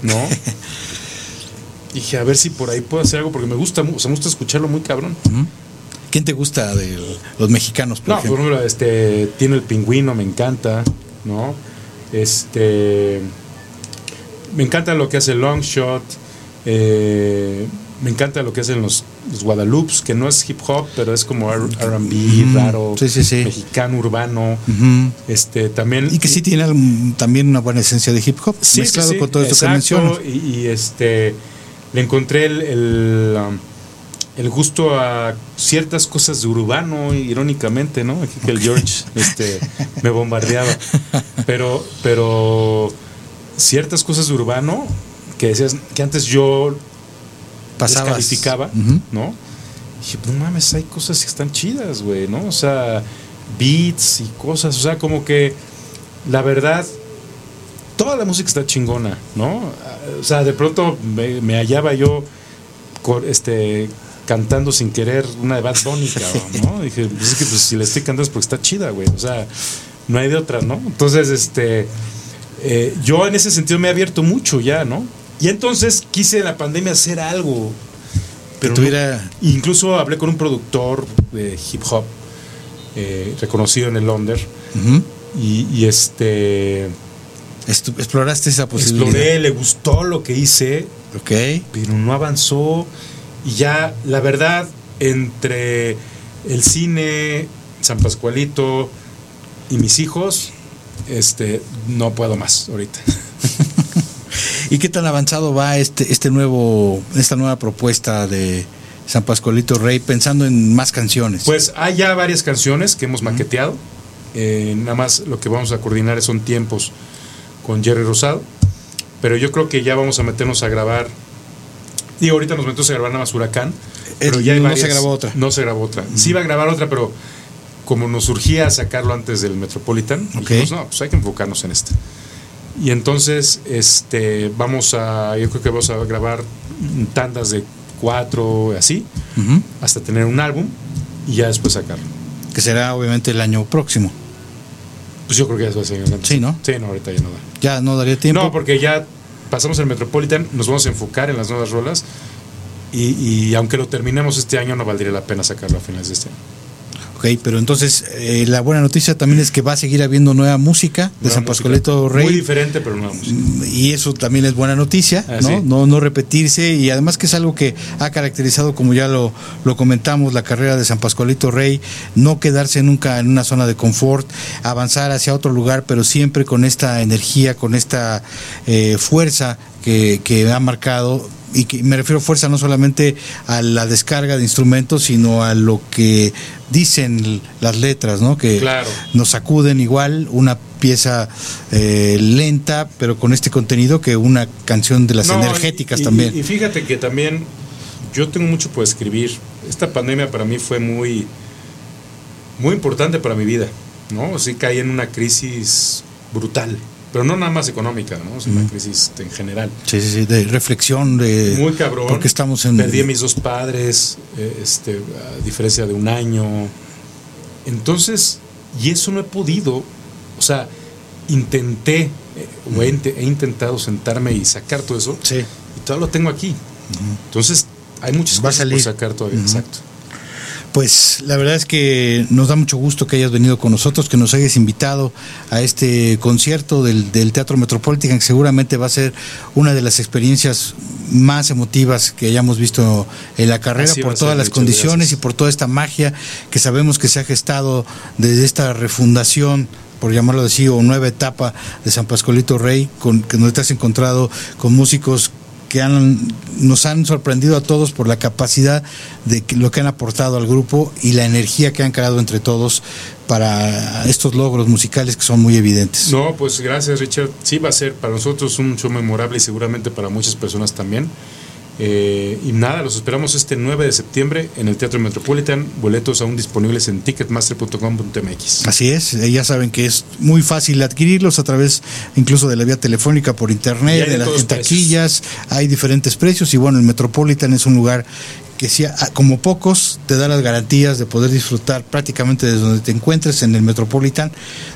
¿no? Dije, a ver si por ahí puedo hacer algo, porque me gusta, o sea, me gusta escucharlo muy cabrón. ¿Quién te gusta de los mexicanos, por No, ejemplo? por ejemplo, este, tiene el pingüino, me encanta, ¿no? Este, me encanta lo que hace Longshot, eh, me encanta lo que hacen los, los Guadalupes, que no es hip hop, pero es como R&B, raro, Sí, sí, sí. mexicano, urbano, este, también... Y que sí tiene también una buena esencia de hip hop, Sí, mezclado con todo esto que mencionas. Y, y, este le encontré el, el, um, el gusto a ciertas cosas de urbano, irónicamente, ¿no? Aquí que el George este, me bombardeaba. Pero, pero ciertas cosas de urbano que decías que antes yo Pasabas. descalificaba. ¿no? dije, no mames, hay cosas que están chidas, güey, ¿no? O sea, beats y cosas, o sea, como que la verdad, toda la música está chingona, ¿no? O sea, de pronto me, me hallaba yo este, cantando sin querer una de Bad Bunny, cabrón, ¿no? Dije, pues es que pues, si le estoy cantando es porque está chida, güey, o sea, no hay de otra, ¿no? Entonces, este, eh, yo en ese sentido me he abierto mucho ya, ¿no? Y entonces quise en la pandemia hacer algo. Pero no- tuviera- incluso hablé con un productor de hip hop eh, reconocido en el Londres y, y, este Estu- exploraste esa posibilidad. exploré, le gustó lo que hice, Ok. pero no avanzó y ya la verdad entre el cine, San Pascualito y mis hijos, este no puedo más ahorita. ¿Y qué tan avanzado va este, este nuevo, esta nueva propuesta de San Pascualito Rey pensando en más canciones? Pues hay ya varias canciones que hemos maqueteado. Eh, nada más lo que vamos a coordinar son tiempos con Jerry Rosado. Pero yo creo que ya vamos a meternos a grabar. Y ahorita nos metemos a grabar nada más Huracán. Pero ya Eh, no varias- se grabó otra. No se grabó otra. Sí iba a grabar otra, pero como nos surgía sacarlo antes del Metropolitan, Ok. dijimos, no, pues hay que enfocarnos en este. Y entonces, este, vamos a, yo creo que vamos a grabar tandas de cuatro, así, hasta tener un álbum y ya después sacarlo. Que será obviamente el año próximo. Pues yo creo que ya después seguir Sí, ¿no? Sí, no, ahorita ya no da. Ya no daría tiempo. No, porque ya pasamos el Metropolitan, nos vamos a enfocar en las nuevas rolas y, y aunque lo terminemos este año, no valdría la pena sacarlo a finales de este año. Ok, pero entonces eh, la buena noticia también es que va a seguir habiendo nueva música de Nueva San. Pascualito Rey. Muy diferente, pero nueva música. y eso también es buena noticia, Ah, ¿no? sí. ¿no? No repetirse y además que es algo que ha caracterizado, como ya lo, lo comentamos, la carrera de San Pascualito Rey, no quedarse nunca en una zona de confort, avanzar hacia otro lugar, pero siempre con esta energía, con esta eh, fuerza que, que ha marcado y que me refiero fuerza no solamente a la descarga de instrumentos, sino a lo que dicen las letras, ¿no? Que Claro. nos sacuden igual una pieza eh, lenta, pero con este contenido que una canción de las No, energéticas y- y- también. Y, fíjate que también yo tengo mucho por escribir. Esta pandemia para mí fue muy, muy importante para mi vida, ¿no? Sí caí en una crisis brutal, pero no nada más económica, ¿no? Es una crisis en general. sí, sí, sí, de reflexión de Muy cabrón. porque estamos en Perdí a mis dos padres, eh, este, a diferencia de un año. Entonces, y eso no he podido, o sea, intenté, eh, o he, inte- he intentado sentarme y sacar todo eso, Sí. y todo lo tengo aquí. Entonces, hay muchas Va a cosas por sacar todavía, exacto. Pues la verdad es que nos da mucho gusto que hayas venido con nosotros, que nos hayas invitado a este concierto del, del Teatro Metropolitan, que seguramente va a ser una de las experiencias más emotivas que hayamos visto en la carrera Así por todas ser, las Richard, condiciones gracias. y por toda esta magia que sabemos que se ha gestado desde esta refundación por llamarlo así, o nueva etapa de San Pascualito Rey, con que nos te has encontrado con músicos que han, nos han sorprendido a todos por la capacidad de lo que han aportado al grupo y la energía que han creado entre todos para estos logros musicales que son muy evidentes. No, pues gracias Richard. Sí va a ser para nosotros un show memorable y seguramente para muchas personas también. Eh, y nada, los esperamos este 9 de septiembre en el Teatro Metropolitan. Boletos aún disponibles en ticketmaster.com.mx. Así es, eh, ya saben que es muy fácil adquirirlos a través incluso de la vía telefónica por internet, de las taquillas, hay diferentes precios y bueno, el Metropolitan es un lugar que sí, a- como pocos te da las garantías de poder disfrutar prácticamente desde donde te encuentres en el Metropolitan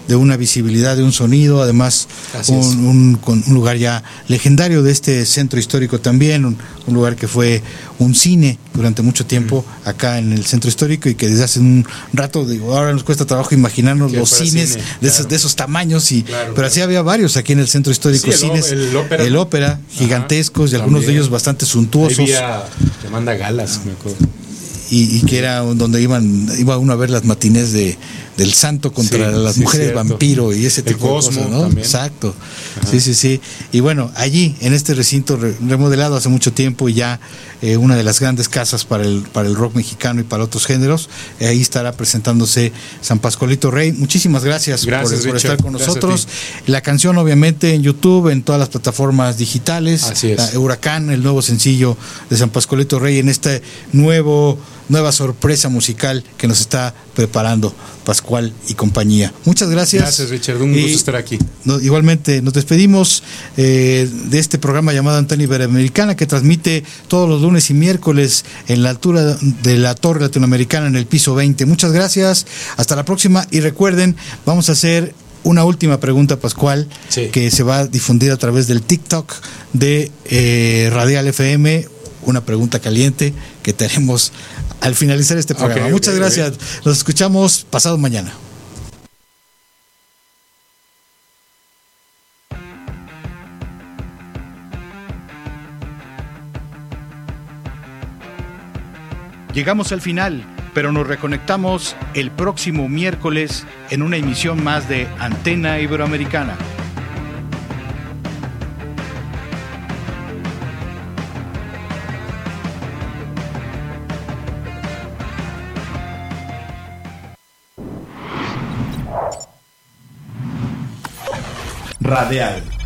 de una visibilidad, de un sonido, además un, un- un lugar ya legendario de este centro histórico también, un, un lugar que fue un cine durante mucho tiempo acá en el centro histórico y que desde hace un rato, digo, ahora nos cuesta trabajo imaginarnos los cines cine, de, esos, de esos tamaños, y, Claro, pero claro. así había varios aquí en el centro histórico, Sí, el o- cines, el ópera, gigantescos y algunos de ellos bastante suntuosos. había Amanda Galas, me acuerdo. y, y que era donde iban iba uno a ver las matines de del santo contra Sí, las sí, mujeres cierto. vampiro y ese tipo de cosas, ¿no? también. Exacto. Sí, sí, sí. Y bueno, allí en este recinto re- remodelado hace mucho tiempo y ya eh, una de las grandes casas para el para el rock mexicano y para otros géneros, eh, ahí estará presentándose San Pascualito Rey. Muchísimas gracias, Gracias, por, estar con Gracias nosotros. La canción obviamente en YouTube, en todas las plataformas digitales. Así es. La Huracán, el nuevo sencillo de San Pascualito Rey en este nuevo nueva sorpresa musical que nos está preparando Pascual y compañía. Muchas gracias. Gracias, Richard. Un Y gusto estar aquí. no- igualmente nos despedimos eh, de este programa llamado Antena Iberoamericana que transmite todos los lunes y miércoles en la altura de la Torre Latinoamericana en el piso 20. Muchas gracias. Hasta la próxima y recuerden, vamos a hacer una última pregunta, Pascual, Sí. que se va a difundir a través del TikTok de eh, Radial FM. Una pregunta caliente que tenemos al finalizar este programa. Muchas gracias. Nos escuchamos pasado mañana. Llegamos al final, pero nos reconectamos el próximo miércoles en una emisión más de Antena Iberoamericana. Radial